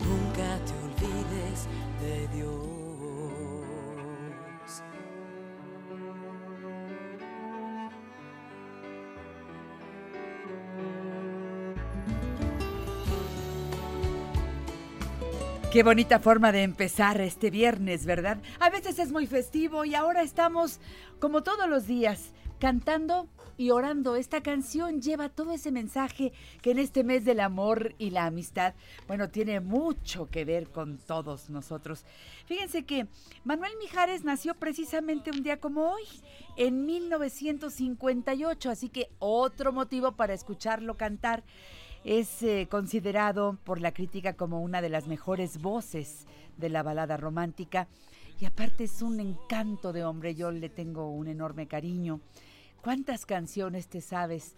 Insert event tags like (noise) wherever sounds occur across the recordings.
nunca te olvides de Dios. Qué bonita forma de empezar este viernes, ¿verdad? A veces es muy festivo y ahora estamos, como todos los días, cantando y orando. Esta canción lleva todo ese mensaje que en este mes del amor y la amistad, bueno, tiene mucho que ver con todos nosotros. Fíjense que Manuel Mijares nació precisamente un día como hoy, en 1958, así que otro motivo para escucharlo cantar. Es eh, considerado por la crítica como una de las mejores voces de la balada romántica y aparte es un encanto de hombre, yo le tengo un enorme cariño. ¿Cuántas canciones te sabes?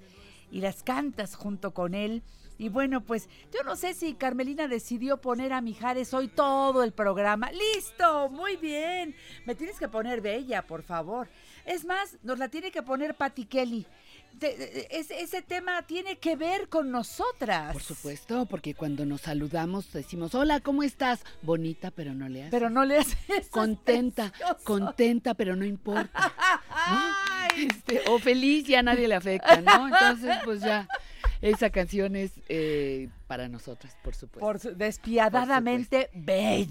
Y las cantas junto con él. Y bueno, pues yo no sé si Carmelina decidió poner a Mijares hoy todo el programa. ¡Listo! Muy bien. Me tienes que poner bella, por favor. Es más, nos la tiene que poner Patti Kelly. Te- es- ese tema tiene que ver con nosotras. Por supuesto, porque cuando nos saludamos decimos, hola, ¿cómo estás? Bonita, pero no le haces. Pero no le haces. Contenta, (laughs) contenta, pero no importa. (laughs) (laughs) Este, o feliz, ya nadie le afecta, ¿no? Entonces, pues ya, esa canción es eh, para nosotras, por supuesto. por su- despiadadamente bella.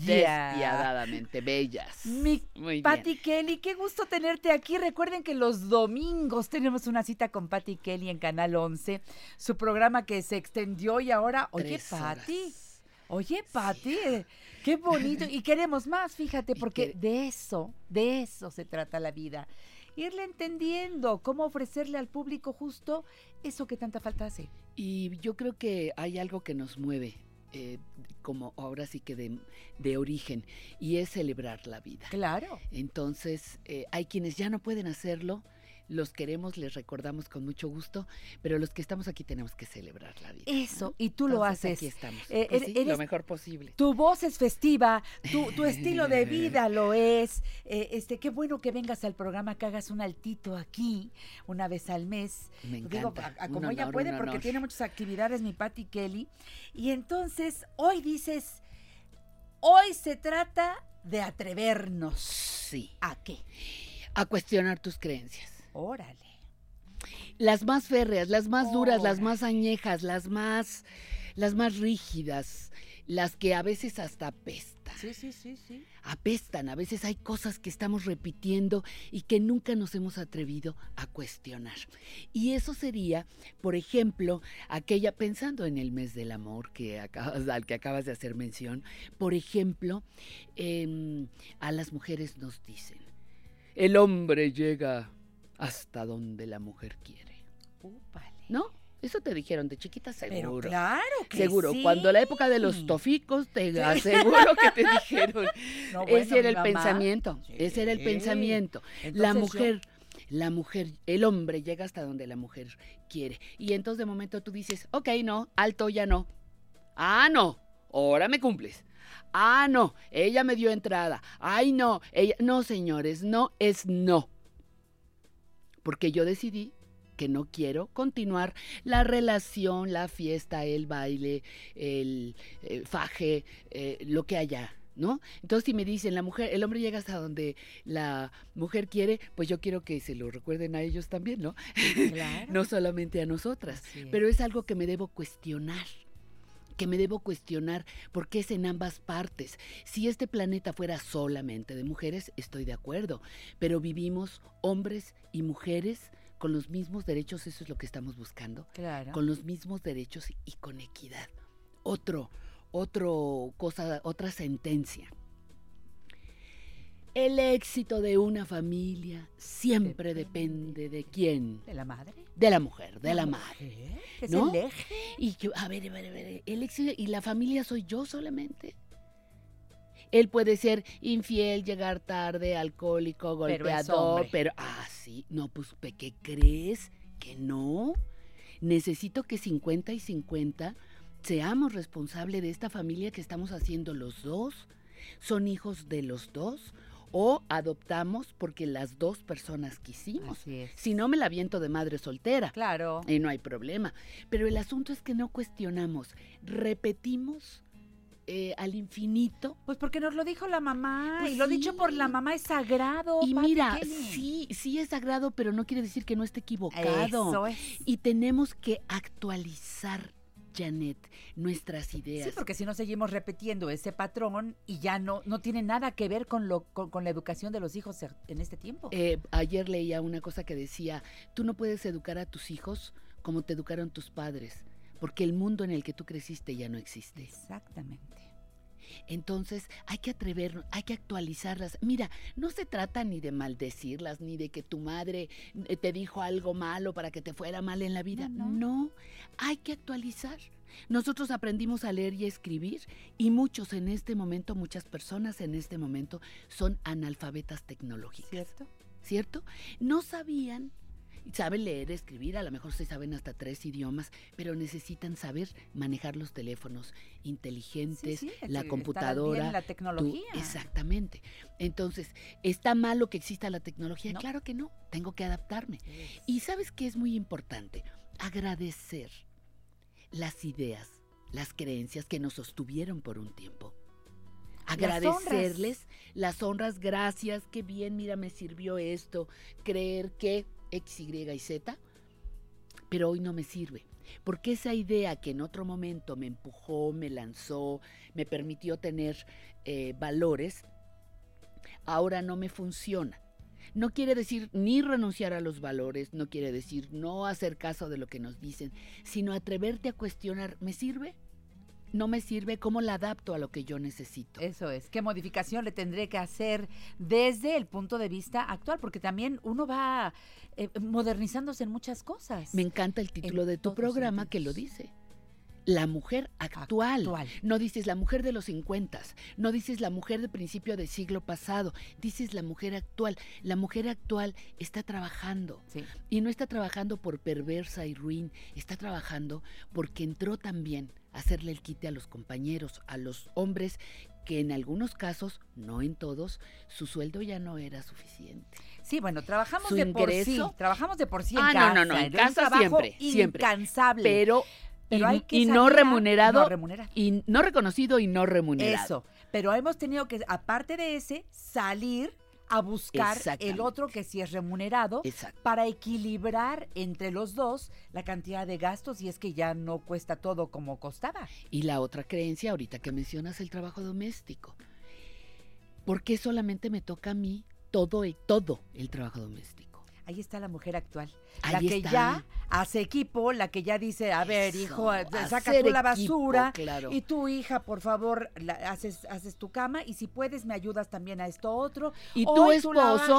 Despiadadamente bellas. Mi Muy Patti bien. Kelly, qué gusto tenerte aquí. Recuerden que los domingos tenemos una cita con Patti Kelly en Canal 11, su programa que se extendió y ahora, oye, Tres horas. oye, Patti, eh, qué bonito. Y queremos más, fíjate, porque que- de eso, de eso se trata la vida. Irle entendiendo cómo ofrecerle al público justo eso que tanta falta hace. Y yo creo que hay algo que nos mueve, eh, como ahora sí que de, de origen, y es celebrar la vida. Claro. Entonces, eh, hay quienes ya no pueden hacerlo, los queremos, les recordamos con mucho gusto, pero los que estamos aquí tenemos que celebrar la vida. Eso, ¿no? y tú lo haces. Aquí estamos. Eh, Pues er- sí, lo mejor posible. Tu voz es festiva, tu, tu estilo de (laughs) vida lo es. Eh, este, qué bueno que vengas al programa, que hagas un altito aquí una vez al mes. Me Digo, encanta. a- a Un como ella puede, porque tiene muchas actividades, mi Patti Kelly. Y entonces, hoy dices, hoy se trata de atrevernos. Sí, ¿A qué? a cuestionar tus creencias. Órale. Las más férreas, las más duras, las más añejas, las más, las más rígidas, las que a veces hasta apestan. Sí, sí, sí, sí. apestan. A veces hay cosas que estamos repitiendo y que nunca nos hemos atrevido a cuestionar. Y eso sería, por ejemplo, aquella, pensando en el mes del amor que acabas, al que acabas de hacer mención, por ejemplo, em, a las mujeres nos dicen, el hombre llega hasta donde la mujer quiere. Úpale. ¿No? Eso te dijeron de chiquita seguro. Pero claro que Seguro, sí. cuando la época de los toficos, te aseguro que te dijeron. (laughs) No, bueno, ese era el mamá. pensamiento, ese era el pensamiento. la yo- mujer, la mujer, el hombre llega hasta donde la mujer quiere. Y entonces de momento tú dices, ok, no, alto, ya no. Ah, no, ahora me cumples. Ah, no, ella me dio entrada. Ay, no, ella, no, señores, no es no. Porque yo decidí que no quiero continuar la relación, la fiesta, el baile, el, eh, faje, eh, lo que haya. ¿No? Entonces, si me dicen, la mujer, el hombre llega hasta donde la mujer quiere, pues yo quiero que se lo recuerden a ellos también, ¿no? (laughs) Claro. no solamente a nosotras. Pero es algo que me debo cuestionar que me debo cuestionar porque es en ambas partes. Si este planeta fuera solamente de mujeres, estoy de acuerdo, pero vivimos hombres y mujeres con los mismos derechos, eso es lo que estamos buscando, Claro. con los mismos derechos y con equidad. Otro, otro cosa, otra sentencia. El éxito de una familia siempre depende de quién, ¿De la madre? de la mujer, de la madre. Es ¿no? el eje. Y que, a ver, a ver, a ver, el éxito y la familia soy yo solamente. Él puede ser infiel, llegar tarde, alcohólico, Pero golpeador, hombre. pero, ah, sí, no, pues, ¿pe- ¿qué crees? Que no. Necesito que 50 y 50 seamos responsables de esta familia que estamos haciendo los dos. Son hijos de los dos o adoptamos porque las dos personas quisimos. Si no, me la viento de madre soltera. Claro. Y no hay problema. Pero el asunto es que no cuestionamos, repetimos eh, al infinito. Pues porque nos lo dijo la mamá. Pues y lo dicho por la mamá es sagrado. y Pati mira, sí, sí es sagrado, pero no quiere decir que no esté equivocado. Eso es. Y tenemos que actualizar, Janet, nuestras ideas. Sí, porque si no seguimos repitiendo ese patrón y ya no, no tiene nada que ver con, lo, con, con la educación de los hijos en este tiempo. Eh, ayer leía una cosa que decía, tú no puedes educar a tus hijos como te educaron tus padres, porque el mundo en el que tú creciste ya no existe. Exactamente. Entonces hay que atrevernos, hay que actualizarlas. Mira, no se trata ni de maldecirlas, ni de que tu madre eh, te dijo algo malo para que te fuera mal en la vida. No, No, no. hay que actualizar. Nosotros aprendimos a leer y a escribir y muchos en este momento, muchas personas en este momento son analfabetas tecnológicas. ¿Cierto? ¿cierto? No sabían, saben leer, escribir, a lo mejor se saben hasta tres idiomas, pero necesitan saber manejar los teléfonos inteligentes, Sí, sí, la computadora. bien la tú- tecnología. exactamente. Entonces, ¿está malo que exista la tecnología? No. Claro que no, tengo que adaptarme. Y sabes que es muy importante agradecer las ideas, las creencias que nos sostuvieron por un tiempo. Agradecerles las honras, gracias, qué bien, mira, me sirvió esto, creer que X, Y y Z, pero hoy no me sirve. Porque esa idea que en otro momento me empujó, me lanzó, me permitió tener eh, valores, ahora no me funciona. No quiere decir ni renunciar a los valores, no quiere decir no hacer caso de lo que nos dicen, sino atreverte a cuestionar, ¿me sirve? ¿No me sirve? ¿Cómo la adapto a lo que yo necesito? Eso es. ¿Qué modificación le tendré que hacer desde el punto de vista actual? Porque también uno va eh, modernizándose en muchas cosas. Me encanta el título de tu programa que lo dice. La mujer actual. Actual. No dices la mujer de los 50, no dices la mujer de principio del siglo pasado, dices la mujer actual. La mujer actual está trabajando Sí. y no está trabajando por perversa y ruin, está trabajando porque entró también hacerle el quite a los compañeros, a los hombres que en algunos casos, no en todos, su sueldo ya no era suficiente. Sí, bueno, trabajamos Su de por sí. Trabajamos de por sí en Ah, no, casa. no, no, en casa siempre, siempre. Incansable. Pero, Pero y, hay que y no remunerado, no remunerado. y no reconocido y no remunerado. Eso. Pero hemos tenido que, aparte de ese, salir a buscar el otro que sí es remunerado para equilibrar entre los dos la cantidad de gastos y es que ya no cuesta todo como costaba. Y la otra creencia, ahorita que mencionas el trabajo doméstico. ¿Por qué solamente me toca a mí todo el, todo el trabajo doméstico? Ahí está la mujer actual. la que está. ya hace equipo, la que ya dice, a ver, Eso, hijo, eh, saca tú la equipo, basura. claro. Y tú, hija, por favor, la- haces, haces tu cama y si puedes me ayudas también a esto otro. Y tu Hoy esposo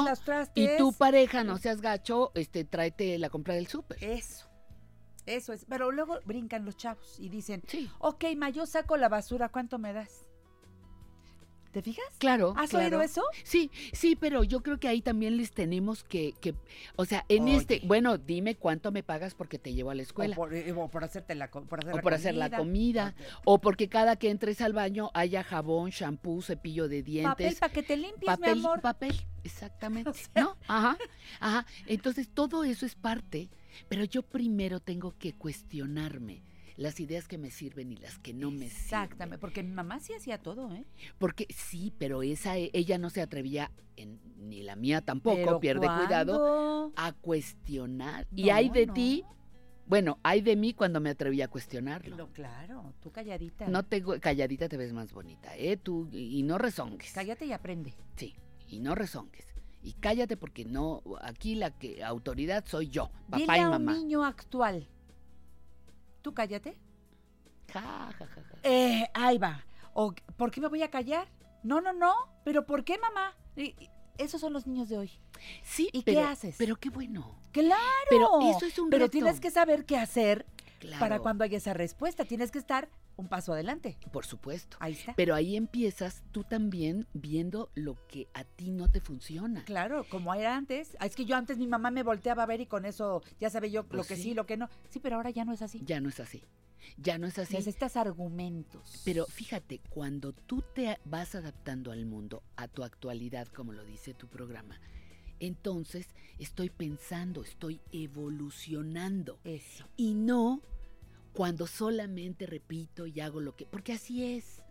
las y tu pareja, no seas gacho, este, tráete la compra del súper. Eso. Eso es. Pero luego brincan los chavos y dicen, Sí. ok, ma, yo saco la basura, ¿cuánto me das? ¿Te fijas? Claro. ¿Has claro. oído eso? Sí, sí, pero yo creo que ahí también les tenemos que, que o sea, en este, bueno, dime cuánto me pagas porque te llevo a la escuela. O por, o por hacerte la, co- por hacer o la por hacer la comida, o porque cada que entres al baño haya jabón, shampoo, cepillo de Papel dientes, para que te limpies, papel, mi amor. papel, exactamente, (laughs) O sea- ¿no? Ajá, ajá. Entonces todo eso es parte, pero yo primero tengo que cuestionarme las ideas que me sirven y las que no me Exactamente, sirven. porque mi mamá sí hacía todo, ¿eh? Porque sí, pero esa ella no se atrevía, en- ni la mía tampoco, Pero pierde cuidado, a cuestionar. y hay de no. ti, bueno, hay de mí cuando me atreví a cuestionarlo. No, claro, tú calladita. No te calladita te ves más bonita, ¿eh? Tú, y no rezongues. Cállate y aprende. Sí, y no rezongues. Y cállate porque no, aquí la que autoridad soy yo, papá Dile y a un mamá. niño actual. Tú cállate. Ja, ja, ja, ja. Eh, ahí va. O, ¿Por qué me voy a callar? No, no, no. ¿Pero por qué, mamá? Y- y- esos son los niños de hoy. Sí, ¿Y qué haces? Pero qué bueno. ¡Claro! Pero eso es un Pero reto. tienes que saber qué hacer para cuando haya esa respuesta. Tienes que estar un paso adelante. Por supuesto. Ahí está. Pero ahí empiezas tú también viendo lo que a ti no te funciona. Claro, como era antes. Ah, Es que yo antes mi mamá me volteaba a ver y con eso ya sabía yo lo Pues que sí. sí. lo que no. Sí, pero ahora ya no es así. Ya no es así. Ya no es así. Necesitas argumentos. Pero fíjate, cuando tú te vas adaptando al mundo, a tu actualidad, como lo dice tu programa, entonces estoy pensando, estoy evolucionando. Eso. Y no cuando solamente repito y hago lo que... Porque así es.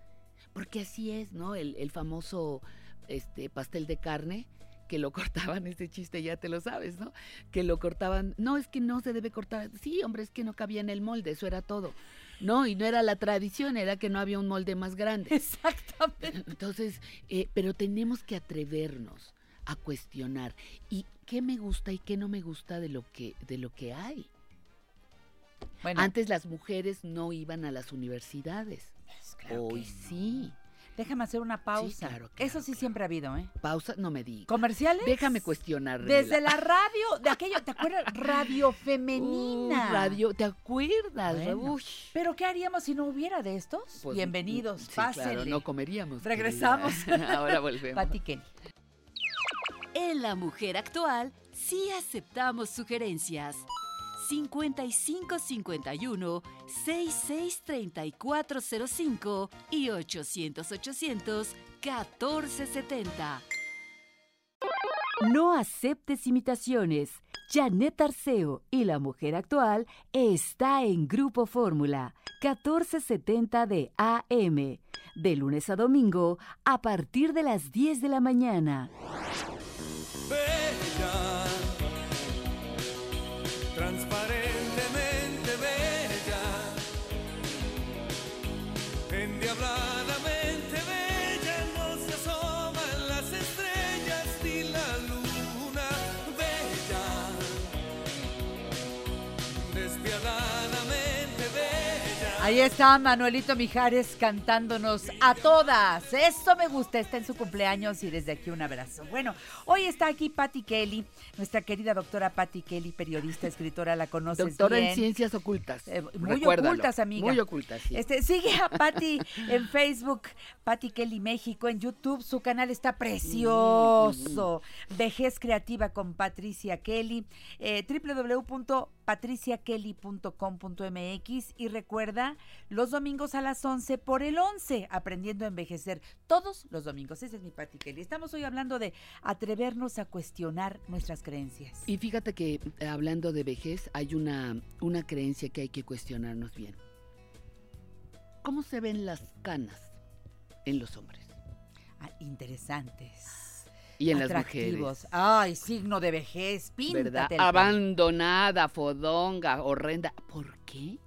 Porque así es, ¿no? El, el famoso este, pastel de carne que lo (laughs) cortaban, ese chiste ya te lo sabes, ¿no? Que lo cortaban, no, es que no se debe cortar, sí, hombre, es que no cabía en el molde, eso era todo. No, y no era la tradición, era que no había un molde más grande. (laughs) Exactamente. Entonces, eh, pero tenemos que atrevernos a cuestionar y qué me gusta y qué no me gusta de lo que, de lo que hay. Bueno, Antes las mujeres no iban a las universidades. pues, claro Hoy que no. sí. Déjame hacer una pausa. claro, Eso sí claro. siempre ha habido, ¿eh? Pausa, no me digas. ¿Comerciales? Déjame cuestionar. Desde la radio, de aquello, ¿te acuerdas? Radio femenina. Uh, radio, ¿te acuerdas? Bueno, Uy. Pero ¿qué haríamos si no hubiera de estos? Pues, Bienvenidos, sí, pásenle. claro, no comeríamos. Regresamos. (laughs) Ahora volvemos. Pati Kelly. En La Mujer Actual sí aceptamos sugerencias. 5551 663405 y 800 800 1470. No aceptes imitaciones. Janet Arceo y La Mujer Actual está en Grupo Fórmula 1470 de AM. De lunes a domingo a partir de las 10 de la mañana. Ahí está Manuelito Mijares cantándonos a todas. Eso me gusta, está en su cumpleaños y desde aquí un abrazo. Bueno, hoy está aquí Patti Kelly, nuestra querida doctora Patti Kelly, periodista, escritora, la conoces Doctora bien. en ciencias ocultas. Eh, muy Recuérdalo. ocultas, amiga. Muy ocultas, sí. Este, sigue a Patti en Facebook, Patti Kelly México, en YouTube, su canal está precioso. Vejez Creativa con Patricia Kelly, eh, www.patriciakelly.com.mx y recuerda, los domingos a las 11 por el 11, aprendiendo a envejecer, todos los domingos. Ese es mi Patti Kelly. Estamos hoy hablando de atrevernos a cuestionar nuestras creencias. Y fíjate que eh, hablando de vejez, hay una, una creencia que hay que cuestionarnos bien. ¿Cómo se ven las canas en los hombres? Ah, interesantes. Y en las atractivos. mujeres. Ay, signo de vejez, ¿Verdad? píntate el Abandonada, fodonga, horrenda. ¿Por qué?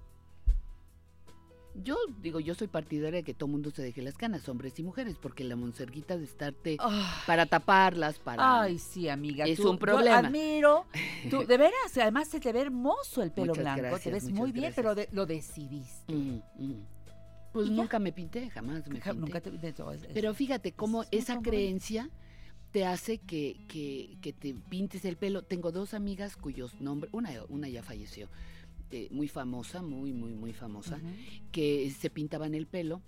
Yo digo, yo soy partidaria de que todo mundo se deje las canas, hombres y mujeres, porque la monserguita de estarte Ah, para taparlas, para... Ay, sí, amiga. Es tú- un yo problema. admiro. Tú, (laughs) de veras, además se te ve hermoso el pelo Muchas blanco. te ves muy bien, gracias. pero de- lo decidiste. Mm, mm. Pues nunca me pinté, jamás me pinté. Nunca te, es- Pero fíjate cómo es esa creencia te hace que, que- que te pintes el pelo. Tengo dos amigas cuyos nombres, una, una ya falleció, eh, muy famosa, muy, muy, muy famosa, que se pintaban el pelo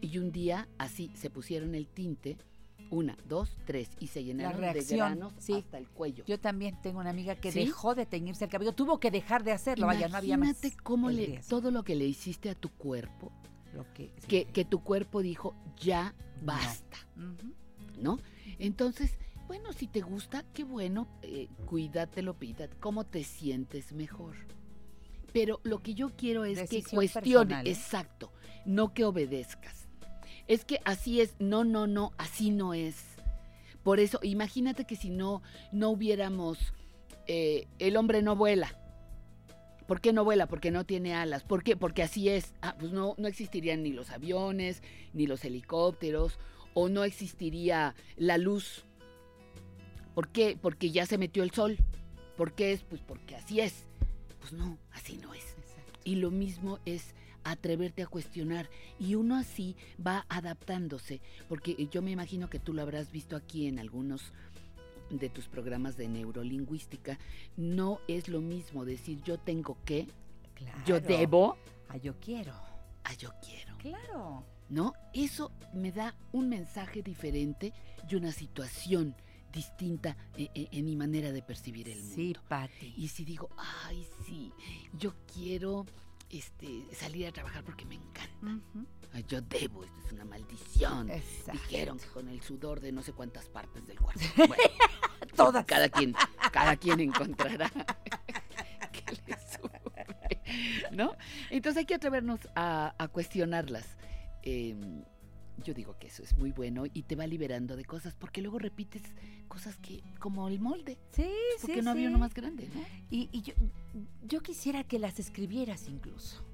Y un día así se pusieron el tinte, una, dos, tres, y se llenaron de reacción, granos sí. hasta el cuello. Yo también tengo una amiga que ¿Sí? dejó de teñirse el cabello, tuvo que dejar de hacerlo, vaya, no había más. Imagínate cómo le, riesgo. todo lo que le hiciste a tu cuerpo, Lo que, sí. que, que tu cuerpo dijo, ya No. basta. ¿no? Entonces, bueno, si te gusta, qué bueno, eh, cuídatelo, pídate, cómo te sientes mejor. Pero lo que yo quiero es que personal, ¿eh? exacto, no que obedezcas. Es que así es, no, no, no, así no es. Por eso, imagínate que si no, no hubiéramos, eh, el hombre no vuela. ¿Por qué no vuela? Porque no tiene alas. ¿Por qué? Porque así es. Ah, pues no, no existirían ni los aviones, ni los helicópteros, o no existiría la luz. ¿Por qué? Porque ya se metió el sol. ¿Por qué es? Pues porque así es. Pues no, así no es. Exacto. Y lo mismo es atreverte a cuestionar. Y uno así va adaptándose, porque yo me imagino que tú lo habrás visto aquí en algunos de tus programas de neurolingüística. No es lo mismo decir yo tengo que, yo Claro. debo, Ah, yo quiero. a yo quiero. Claro. ¿No? Eso me da un mensaje diferente y una situación distinta e- e- en, mi manera de percibir el mundo. Sí, Pati. Y si digo, ay, sí, yo quiero este, salir a trabajar porque me encanta. Yo debo, esto es una maldición. Exacto. Dijeron que con el sudor de no sé cuántas partes del cuerpo. Bueno, (laughs) Todas. Cada quien, cada quien encontrará (laughs) que le sube, ¿no? Entonces hay que atrevernos a, a cuestionarlas. Eh, yo digo que eso es muy bueno y te va liberando de cosas, porque luego repites cosas que, como el molde, Sí, porque sí, no había uno más grande, ¿no? Y, y yo, yo quisiera que las escribieras incluso.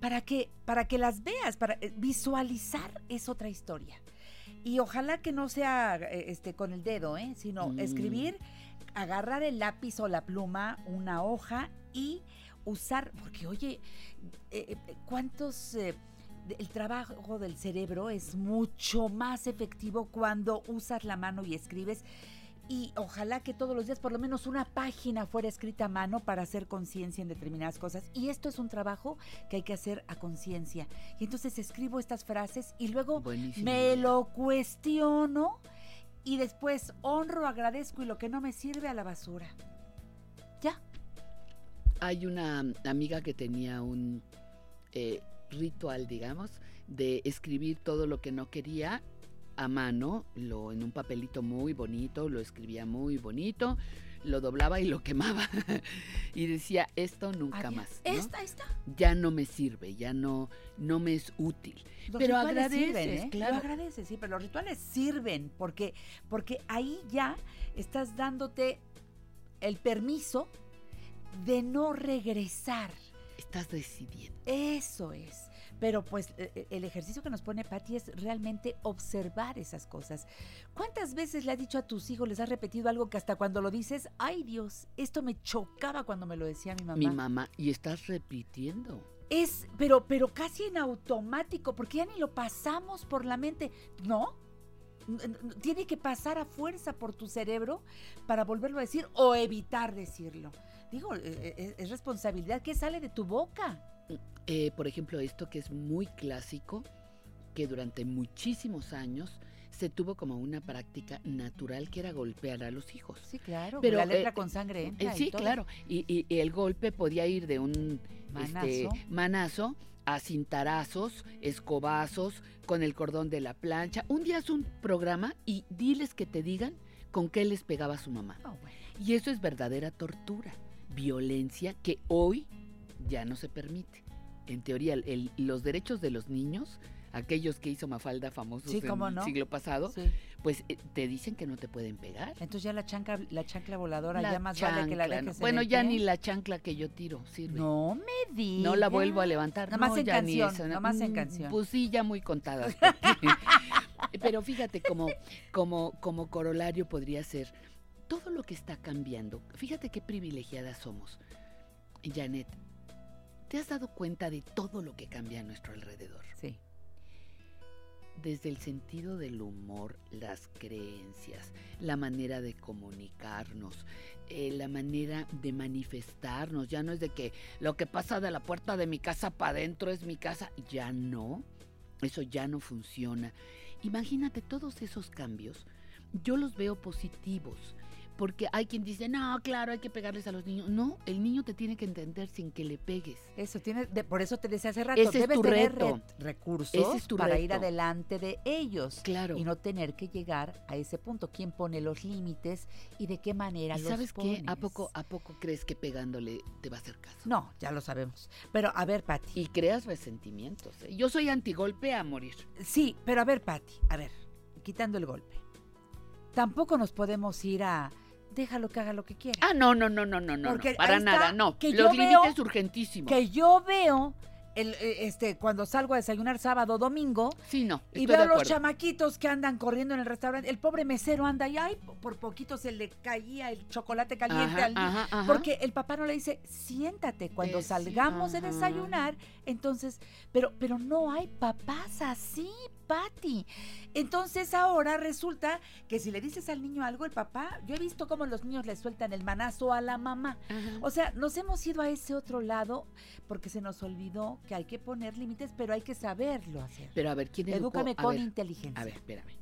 Para que, para que las veas, para eh, visualizar es otra historia. Y ojalá que no sea eh, este, con el dedo, ¿eh? sino Mm. escribir, agarrar el lápiz o la pluma, una hoja y usar, porque oye, eh, ¿cuántos... eh, el trabajo del cerebro es mucho más efectivo cuando usas la mano y escribes y ojalá que todos los días por lo menos una página fuera escrita a mano para hacer conciencia en determinadas cosas. Y esto es un trabajo que hay que hacer a conciencia. Y entonces escribo estas frases y luego me lo cuestiono y después honro, agradezco y lo que no me sirve a la basura. Ya. Hay una amiga que tenía un eh, ritual, digamos, de escribir todo lo que no quería a mano, lo en un papelito muy bonito, lo escribía muy bonito, lo doblaba y lo (laughs) quemaba y decía esto nunca más, ¿no? Esta, esta. ya no me sirve, ya no no me es útil. Los Pero agradeces, sirven, ¿eh? claro. Lo agradeces, sí, pero los rituales sirven porque, porque ahí ya estás dándote el permiso de no regresar. Estás decidiendo. Eso es. Pero pues e- e- el ejercicio que nos pone Patti es realmente observar esas cosas. ¿Cuántas veces le has dicho a tus hijos, les has repetido algo que hasta cuando lo dices, ay Dios, esto me chocaba cuando me lo decía mi mamá? Mi mamá y estás repitiendo. Es, pero, pero casi en automático, porque ya ni lo pasamos por la mente. ¿No? Tiene que pasar a fuerza por tu cerebro para volverlo a decir o evitar decirlo. Digo, eh, eh, es, responsabilidad que sale de tu boca. Eh, por ejemplo, esto que es muy clásico, que durante muchísimos años se tuvo como una práctica natural que era golpear a los hijos. Sí, claro. Pero, la letra eh, con sangre Eh, entra y sí, todo. claro. Y, y- y el golpe podía ir de un este, Manazo. manazo a cintarazos, escobazos, con el cordón de la plancha. Un día haz un programa y diles que te digan con qué les pegaba su mamá. Oh, bueno. Y eso es verdadera tortura, violencia que hoy ya no se permite. En teoría, el- los derechos de los niños, aquellos que hizo Mafalda famosos Sí, en el no. siglo pasado, Sí. pues eh, te dicen que no te pueden pegar. Entonces ya la chancla, la chancla voladora La ya más vale que la dejes ¿no? en Bueno, ya pie. ni la chancla que yo tiro sirve. No me digas. No la vuelvo a levantar. No, en ya ni canción, eso, nada más en Mm, canción. Pues sí, ya muy contadas. (laughs) (laughs) Pero fíjate, como, como, como corolario podría ser todo lo que está cambiando. Fíjate qué privilegiadas somos. Janet, ¿te has dado cuenta de todo lo que cambia a nuestro alrededor? Sí. Desde el sentido del humor, las creencias, la manera de comunicarnos, eh, la manera de manifestarnos. Ya no es de que lo que pasa de la puerta de mi casa para adentro es mi casa. Ya no. eso ya no funciona. Imagínate todos esos cambios, yo los veo positivos. Porque hay quien dice, no, claro, hay que pegarles a los niños. No, el niño te tiene que entender sin que le pegues. Eso tiene, de- por eso te decía hace rato, Ese es debes tu tener reto. re- recursos Ese es tu para ir adelante de ellos Claro. y no tener que llegar a ese punto. ¿Quién pone los límites y de qué manera ¿Y los sabes qué? ¿A poco, ¿A poco crees que pegándole te va a hacer caso? No, ya lo sabemos. Pero a ver, Pati. Y creas resentimientos. ¿eh? Yo soy antigolpe a morir. Sí, pero a ver, Pati, a ver, quitando el golpe. Tampoco nos podemos ir a déjalo que haga lo que quiera. Ah, no, no, no, no, no, no. Porque no, Para nada, no. que Los límites urgentísimos. Que yo veo el, eh, este cuando salgo a desayunar sábado domingo Sí, no. y veo a los chamaquitos que andan corriendo en el restaurante. El pobre mesero anda y ay, por poquito se le caía el chocolate caliente Ajá, al niño. ajá, ajá. Porque el papá no le dice, siéntate cuando sí, salgamos de desayunar. Entonces, pero, pero no hay papás así, Patti. Entonces ahora resulta que si le dices al niño algo, el papá, yo he visto cómo los niños le sueltan el manazo a la mamá. Ajá. O sea, nos hemos ido a ese otro lado porque se nos olvidó que hay que poner límites, pero hay que saberlo hacer. Pero a ver, ¿quién educó? Edúcame a con ver, inteligencia. A ver, espérame.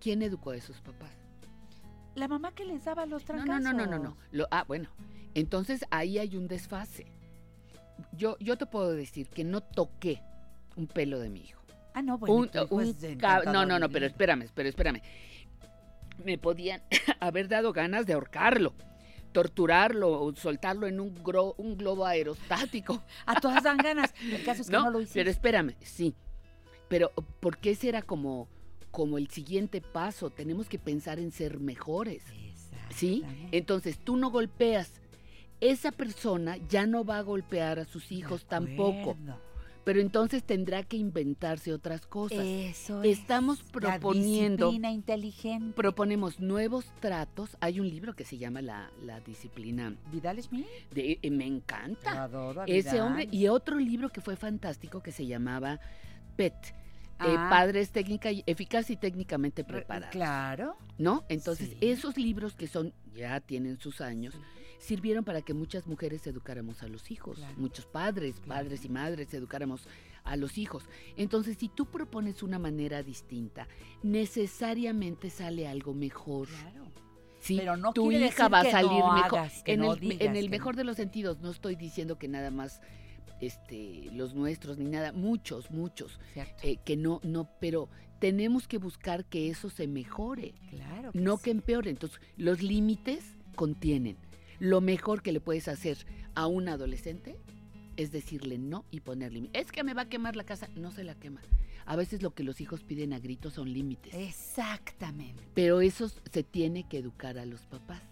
¿Quién educó a esos papás? La mamá que les daba los No, trancazos. no, no, no, no, no. Lo- ah, bueno. Entonces ahí hay un desfase. Yo, yo te puedo decir que no toqué un pelo de mi hijo. Ah, no, bueno, Un- un no, no, no, pero espérame, pero espérame. Me podían (laughs) haber dado ganas de ahorcarlo, torturarlo, o soltarlo en un, gro- un globo aerostático. A todas dan ganas. El caso es que (laughs) no, lo hiciste. pero espérame, sí. Pero porque ese era como, como el siguiente paso. Tenemos que pensar en ser mejores. ¿Sí? Entonces tú no golpeas. Esa persona ya no va a golpear a sus hijos tampoco. Pero entonces tendrá que inventarse otras cosas. Eso Estamos es, la proponiendo- disciplina inteligente. Proponemos nuevos tratos. Hay un libro que se llama La, la disciplina. Vidal. De, eh, me encanta. Adoro a Ese Vidal. hombre. Y otro libro que fue fantástico que se llamaba PET. eh, Ah. padres técnica y eficaz y técnicamente Re- preparados. Claro. ¿No? Entonces, Sí. esos libros que son, ya tienen sus años, sirvieron para que muchas mujeres educáramos a los hijos, Claro. muchos padres, Claro. padres y madres educáramos a los hijos. Entonces, si tú propones una manera distinta, necesariamente sale algo mejor. Claro. Sí, Pero no tu hija va a salir no mejor. hagas, en no el, en mejor de los sentidos, no estoy diciendo que nada más este, los nuestros ni nada, muchos, muchos, eh, que no, no, pero tenemos que buscar que eso se mejore claro. no sí. que empeore. Entonces, los límites contienen. Lo mejor que le puedes hacer a un adolescente es decirle no y poner límites. Es que me va a quemar la casa. No se la quema. A veces lo que los hijos piden a gritos son límites. Exactamente. Pero eso se tiene que educar a los papás.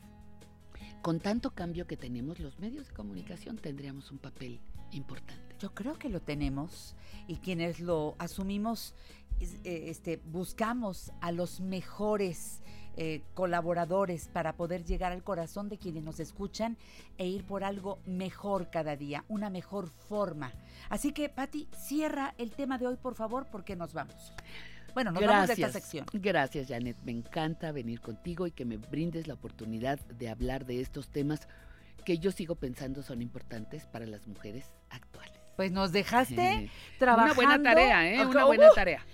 Con tanto cambio que tenemos, los medios de comunicación tendríamos un papel importante. Yo creo que lo tenemos y quienes lo asumimos, eh, este, buscamos a los mejores eh, colaboradores para poder llegar al corazón de quienes nos escuchan e ir por algo mejor cada día, una mejor forma. Así que, Patti, cierra el tema de hoy, por favor, porque nos vamos. Bueno, nos vamos de esta sección. Gracias, Janet. Me encanta venir contigo y que me brindes la oportunidad de hablar de estos temas que yo sigo pensando son importantes para las mujeres actuales. Pues nos dejaste Eh, trabajando. Una buena tarea, ¿eh? Una buena tarea.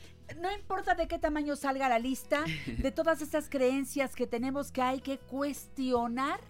No importa de qué tamaño salga la lista, (laughs) de todas estas creencias que tenemos que hay que cuestionar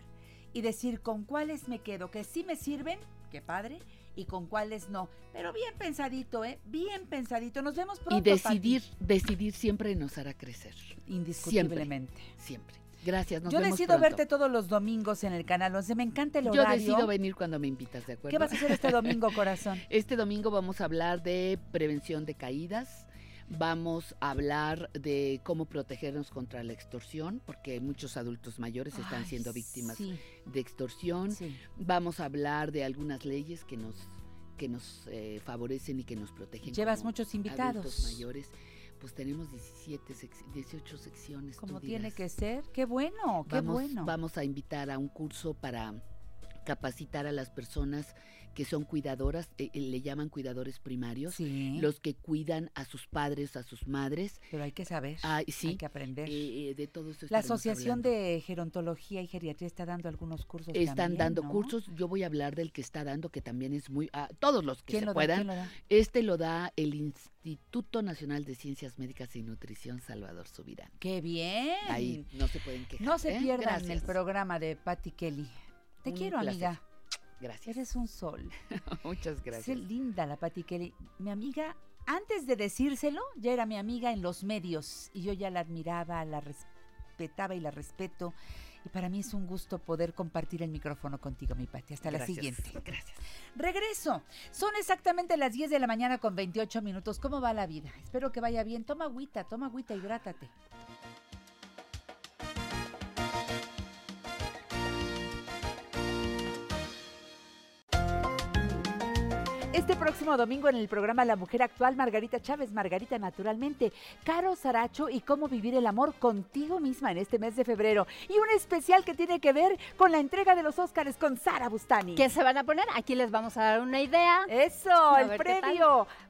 y decir con cuáles me quedo, que sí me sirven, qué padre, y con cuáles no. Pero bien pensadito, ¿eh? Bien pensadito. Nos vemos pronto. Y decidir, decidir siempre nos hará crecer. Indiscutiblemente. Siempre. Gracias. Nos Yo vemos decido pronto. verte todos los domingos en el canal 11. Me encanta el Yo horario. decido venir cuando me invitas, ¿de acuerdo? ¿Qué vas a hacer este domingo, corazón? (laughs) Este domingo vamos a hablar de prevención de caídas. Vamos a hablar de cómo protegernos contra la extorsión, porque muchos adultos mayores están Ay, siendo víctimas sí, de extorsión. sí. Vamos a hablar de algunas leyes que nos que nos eh, favorecen y que nos protegen. Llevas muchos invitados. Adultos mayores. Pues tenemos 17, sec- 18 secciones. Como tiene que ser. Qué bueno, qué vamos, bueno. Vamos a invitar a un curso para capacitar a las personas que son cuidadoras, eh, eh, le llaman cuidadores primarios, Sí. los que cuidan a sus padres, a sus madres. Pero hay que saber, Ah, sí, hay que aprender. eh, eh, de todo eso La Asociación hablando. de Gerontología y Geriatría está dando algunos cursos Están también, dando ¿no? cursos, yo voy a hablar del que está dando, que también es muy... ah, todos los que ¿Quién se lo puedan. Este lo da el Instituto Nacional de Ciencias Médicas y Nutrición Salvador Subirán. ¡Qué bien! Ahí no se pueden quejar. No se ¿eh? pierdan el programa de Patty Kelly. Te Un quiero, placer. amiga. Gracias. Eres un sol. (laughs) Muchas Es gracias. linda la Patty Kelly. Mi amiga, antes de decírselo, ya era mi amiga en los medios y yo ya la admiraba, la respetaba y la respeto. Y para mí es un gusto poder compartir el micrófono contigo, mi Patty. Hasta la siguiente. Gracias. Regreso. Son exactamente las 10 de la mañana con 28 minutos. ¿Cómo va la vida? Espero que vaya bien. Toma agüita, toma agüita, hidrátate. Este próximo domingo en el programa La Mujer Actual, Margarita Chávez, Margarita Naturalmente, Caro Saracho y cómo vivir el amor contigo misma en este mes de febrero. Y un especial que tiene que ver con la entrega de los Óscares con Sara Bustani. ¿Qué se van a poner? Aquí les vamos a dar una idea. Eso, A el premio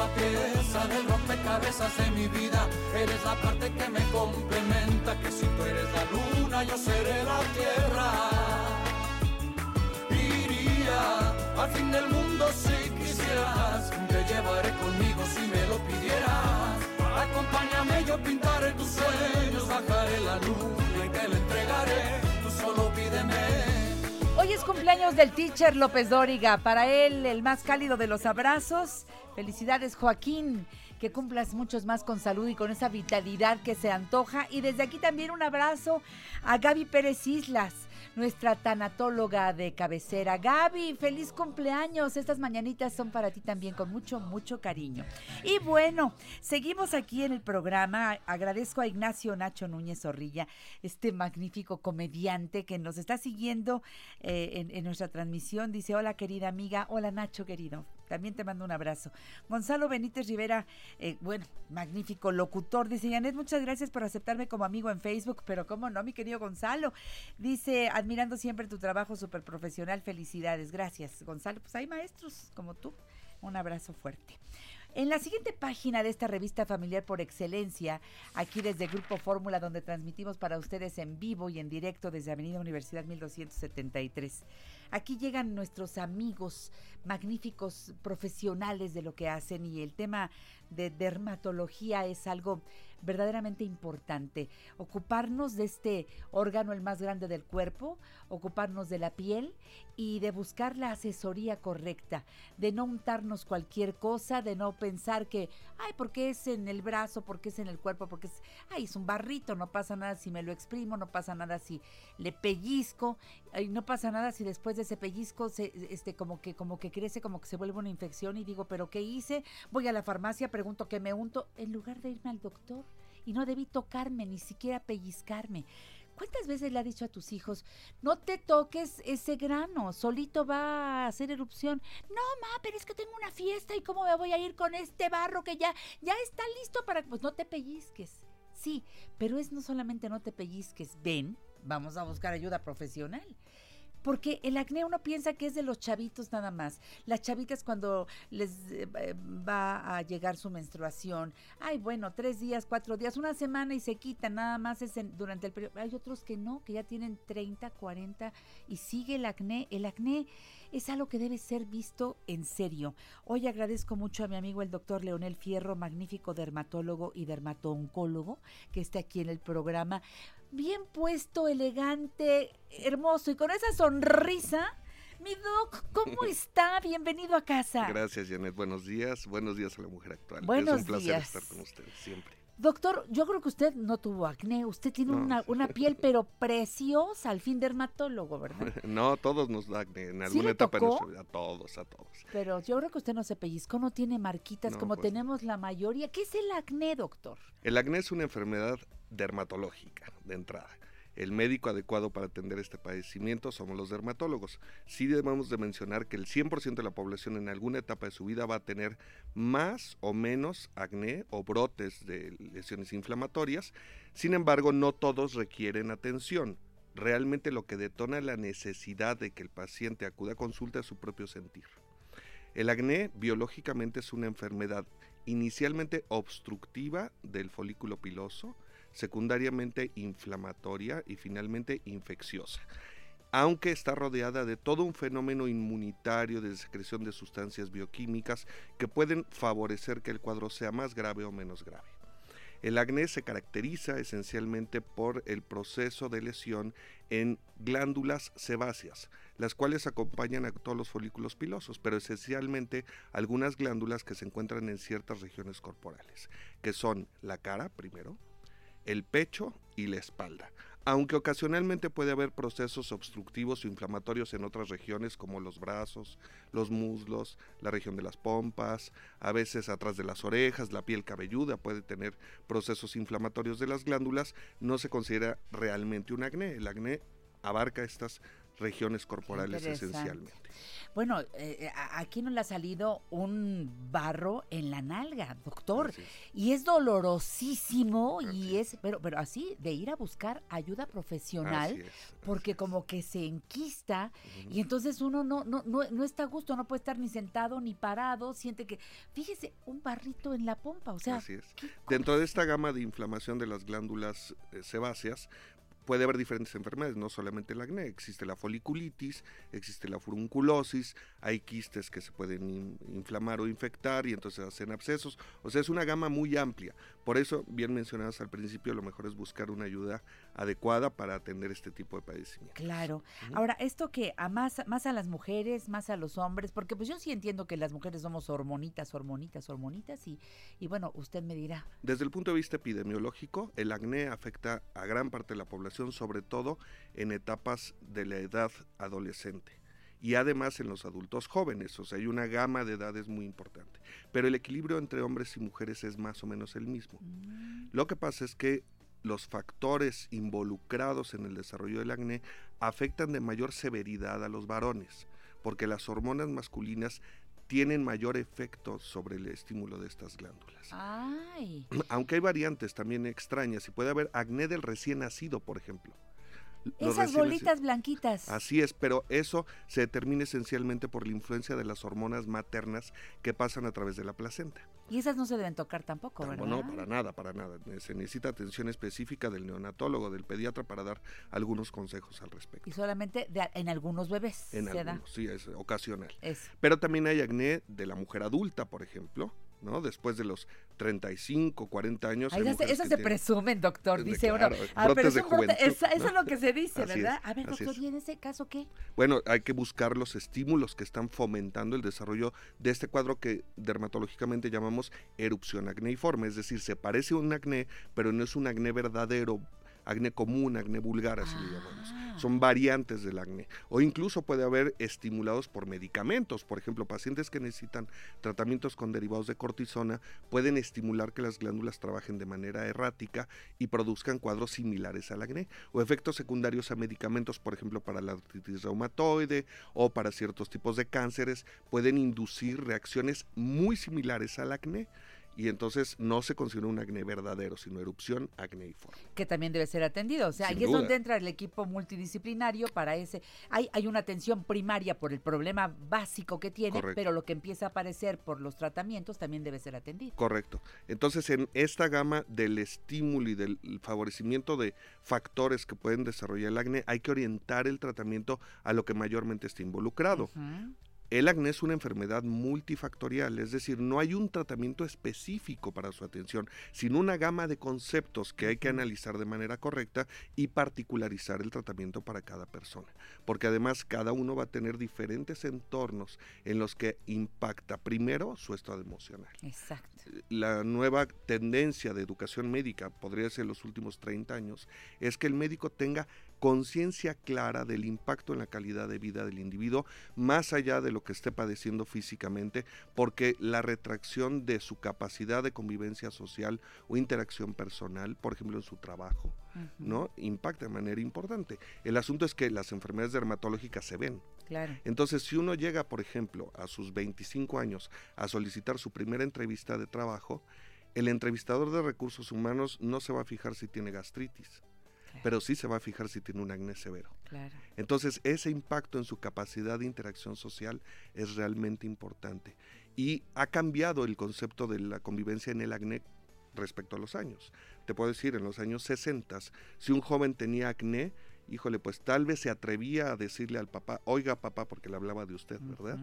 La pieza del rompecabezas de mi vida. Eres la parte que me complementa. Que si tú eres la luna, yo seré la tierra. Iría al fin del mundo si quisieras. Te llevaré conmigo si me lo pidieras. Acompáñame, yo pintaré tus sueños. Bajaré la luna cumpleaños del teacher López Dóriga. Para él, el más cálido de los abrazos. Felicidades, Joaquín. Que cumplas muchos más con salud y con esa vitalidad que se antoja. Y desde aquí también un abrazo a Gaby Pérez Islas, nuestra tanatóloga de cabecera. Gaby, feliz cumpleaños. Estas mañanitas son para ti también con mucho, mucho cariño. Y bueno, seguimos aquí en el programa. Agradezco a Ignacio Nacho Núñez Zorrilla, este magnífico comediante que nos está siguiendo eh, en, en nuestra transmisión. Dice, hola querida amiga, hola Nacho querido. También te mando un abrazo. Gonzalo Benítez Rivera, eh, bueno, magnífico locutor. Dice, Janet, muchas gracias por aceptarme como amigo en Facebook, pero cómo no, mi querido Gonzalo. Dice, admirando siempre tu trabajo súper profesional, felicidades. Gracias, Gonzalo. Pues hay maestros como tú. Un abrazo fuerte. En la siguiente página de esta revista familiar por excelencia, aquí desde Grupo Fórmula, donde transmitimos para ustedes en vivo y en directo desde Avenida Universidad 1273. Aquí llegan nuestros amigos magníficos profesionales de lo que hacen y el tema de dermatología es algo verdaderamente importante. Ocuparnos de este órgano el más grande del cuerpo, ocuparnos de la piel y de buscar la asesoría correcta, de no untarnos cualquier cosa, de no pensar que, ay, porque es en el brazo, porque es en el cuerpo, porque es, ay, es un barrito, no pasa nada si me lo exprimo, no pasa nada si le pellizco, ay, no pasa nada si después de ese pellizco se, este, como que, como que crece, como que se vuelve una infección y digo, pero ¿qué hice? Voy a la farmacia, pregunto qué me unto, en lugar de irme al doctor y no debí tocarme, ni siquiera pellizcarme. ¿Cuántas veces le ha dicho a tus hijos, no te toques ese grano, solito va a hacer erupción? No, ma, pero es que tengo una fiesta y cómo me voy a ir con este barro que ya, ya está listo para... Pues no te pellizques. Sí, pero es no solamente no te pellizques, ven, vamos a buscar ayuda profesional. Porque el acné uno piensa que es de los chavitos nada más. Las chavitas cuando les eh, va a llegar su menstruación, ay bueno, tres días, cuatro días, una semana y se quitan, nada más es durante el periodo. Hay otros que no, que ya tienen 30, 40 y sigue el acné. El acné es algo que debe ser visto en serio. Hoy agradezco mucho a mi amigo el doctor Leonel Fierro, magnífico dermatólogo y dermatooncólogo, que está aquí en el programa. Bien puesto, elegante, hermoso y con esa sonrisa. Mi doc, ¿cómo (laughs) está? Bienvenido a casa. Gracias, Janet. Buenos días. Buenos días a la mujer actual. Buenos es un placer días. estar con ustedes siempre. Doctor, yo creo que usted no tuvo acné, usted tiene No. una, una piel (laughs) pero preciosa, al fin dermatólogo, ¿verdad? (laughs) No, todos nos da acné en ¿Sí alguna le etapa de tocó? nuestra vida. A todos, a todos. Pero yo creo que usted no se pellizcó, no tiene marquitas No, como pues tenemos la mayoría. ¿Qué es el acné, doctor? El acné es una enfermedad dermatológica de entrada. El médico adecuado para atender este padecimiento somos los dermatólogos. Sí debemos de mencionar que el 100% de la población en alguna etapa de su vida va a tener más o menos acné o brotes de lesiones inflamatorias. Sin embargo, no todos requieren atención. Realmente lo que detona la necesidad de que el paciente acuda a consulta es su propio sentir. El acné biológicamente es una enfermedad inicialmente obstructiva del folículo piloso, secundariamente inflamatoria y finalmente infecciosa, aunque está rodeada de todo un fenómeno inmunitario de secreción de sustancias bioquímicas que pueden favorecer que el cuadro sea más grave o menos grave. El acné se caracteriza esencialmente por el proceso de lesión en glándulas sebáceas, las cuales acompañan a todos los folículos pilosos, pero esencialmente algunas glándulas que se encuentran en ciertas regiones corporales, que son la cara primero, el pecho y la espalda. Aunque ocasionalmente puede haber procesos obstructivos o inflamatorios en otras regiones como los brazos, los muslos, la región de las pompas, a veces atrás de las orejas, la piel cabelluda puede tener procesos inflamatorios de las glándulas, no se considera realmente un acné. El acné abarca estas regiones corporales esencialmente. Bueno, eh, a- aquí no le ha salido un barro en la nalga, doctor. Es. Y es dolorosísimo y es, pero, pero así, de ir a buscar ayuda profesional. Así es, porque como que se enquista y entonces uno no, no, no, no está a gusto, no puede estar ni sentado ni parado, siente que, fíjese, un barrito en la pompa, o sea, Así es. ¿qué Dentro de esta gama de inflamación de las glándulas eh, sebáceas, puede haber diferentes enfermedades, no solamente el acné, existe la foliculitis, existe la furunculosis, hay quistes que se pueden in- inflamar o infectar y entonces hacen abscesos, o sea, es una gama muy amplia. Por eso, bien mencionadas al principio, lo mejor es buscar una ayuda adecuada para atender este tipo de padecimiento. Claro. Ahora, esto que a más, más a las mujeres, más a los hombres, porque pues yo sí entiendo que las mujeres somos hormonitas, hormonitas, hormonitas, y, y bueno, usted me dirá, Desde el punto de vista epidemiológico, el acné afecta a gran parte de la población, sobre todo en etapas de la edad adolescente y además en los adultos jóvenes, o sea, hay una gama de edades muy importante. Pero el equilibrio entre hombres y mujeres es más o menos el mismo. Lo que pasa es que los factores involucrados en el desarrollo del acné afectan de mayor severidad a los varones, porque las hormonas masculinas tienen mayor efecto sobre el estímulo de estas glándulas. ay, Aunque hay variantes también extrañas y puede haber acné del recién nacido, por ejemplo. Esas bolitas blanquitas. Así es, pero eso se determina esencialmente por la influencia de las hormonas maternas que pasan a través de la placenta. Y esas no se deben tocar tampoco, ¿verdad? No, para nada, para nada. Eh, Se necesita atención específica del neonatólogo, del pediatra para dar algunos consejos al respecto. Y solamente de en algunos bebés En se da. algunos, sí, es ocasional. Eso. Pero también hay acné de la mujer adulta, por ejemplo, ¿no? Después de los 35, 40 años. Ay, esas esas se tienen- presumen, doctor, dice claro, uno. Ah, pero brotes es de un brote, juventud, esa- eso es lo que se dice, Así ¿verdad? es, A ver, doctor, es. ¿y en ese caso qué? Bueno, hay que buscar los estímulos que están fomentando el desarrollo de este cuadro que dermatológicamente llamamos erupción acneiforme, es decir, se parece a un acné, pero no es un acné verdadero, acné común, acné vulgar, así le llamamos. Ah. Son variantes del acné. O incluso puede haber estimulados por medicamentos. Por ejemplo, pacientes que necesitan tratamientos con derivados de cortisona pueden estimular que las glándulas trabajen de manera errática y produzcan cuadros similares al acné. O efectos secundarios a medicamentos, por ejemplo, para la artritis reumatoide o para ciertos tipos de cánceres, pueden inducir reacciones muy similares al acné. Y entonces no se considera un acné verdadero, sino erupción acneiforme. Que también debe ser atendido. O sea, Sin ahí es donde entra el equipo multidisciplinario para ese. Hay, hay una atención primaria por el problema básico que tiene, Correcto. pero lo que empieza a aparecer por los tratamientos también debe ser atendido. Correcto. Entonces, en esta gama del estímulo y del favorecimiento de factores que pueden desarrollar el acné, hay que orientar el tratamiento a lo que mayormente está involucrado. El acné es una enfermedad multifactorial, es decir, no hay un tratamiento específico para su atención, sino una gama de conceptos que hay que analizar de manera correcta y particularizar el tratamiento para cada persona. Porque además cada uno va a tener diferentes entornos en los que impacta primero su estado emocional. Exacto. La nueva tendencia de educación médica, podría ser los últimos 30 años, es que el médico tenga conciencia clara del impacto en la calidad de vida del individuo, más allá de lo que esté padeciendo físicamente, porque la retracción de su capacidad de convivencia social o interacción personal, por ejemplo en su trabajo, ¿no? Impacta de manera importante. El asunto es que las enfermedades dermatológicas se ven. Claro. Entonces, si uno llega, por ejemplo, a sus 25 años a solicitar su primera entrevista de trabajo, el entrevistador de recursos humanos no se va a fijar si tiene gastritis pero sí se va a fijar si tiene un acné severo. Entonces, ese impacto en su capacidad de interacción social es realmente importante. Y ha cambiado el concepto de la convivencia en el acné respecto a los años. Te puedo decir, en los años 60, si un joven tenía acné, híjole, pues tal vez se atrevía a decirle al papá, oiga papá, porque le hablaba de usted, ¿verdad?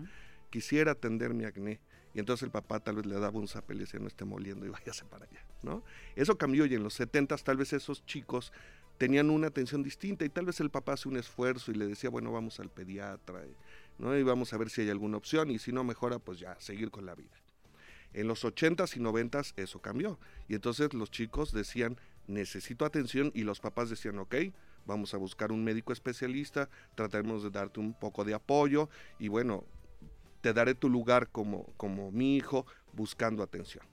Quisiera atender mi acné. Y entonces el papá tal vez le daba un zapel y decía, no esté moliendo y váyase para allá, ¿no? Eso cambió y en los 70 tal vez esos chicos tenían una atención distinta y tal vez el papá hace un esfuerzo y le decía, bueno, vamos al pediatra, ¿no? Y vamos a ver si hay alguna opción y si no mejora, pues ya, seguir con la vida. En los 80s y 90s eso cambió y entonces los chicos decían, necesito atención y los papás decían, ok, vamos a buscar un médico especialista, trataremos de darte un poco de apoyo y bueno, te daré tu lugar como, como mi hijo buscando atención.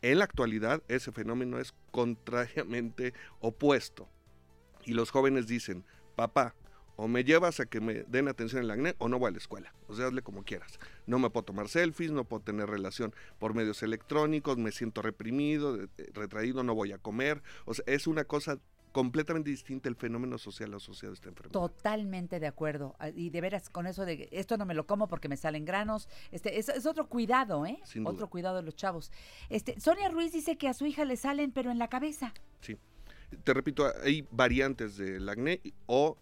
En la actualidad ese fenómeno es contrariamente opuesto y los jóvenes dicen, papá, o me llevas a que me den atención en el acné o no voy a la escuela. O sea, hazle como quieras. No me puedo tomar selfies, no puedo tener relación por medios electrónicos, me siento reprimido, eh, retraído, no voy a comer. O sea, es una cosa completamente distinta el fenómeno social asociado a esta enfermedad. Totalmente de acuerdo. Ah, y de veras, con eso de esto no me lo como porque me salen granos, este es, otro cuidado, ¿eh? otro cuidado de los chavos. Este, Sonia Ruiz dice que a su hija le salen, pero en la cabeza. Sí. Te repito, hay variantes del acné o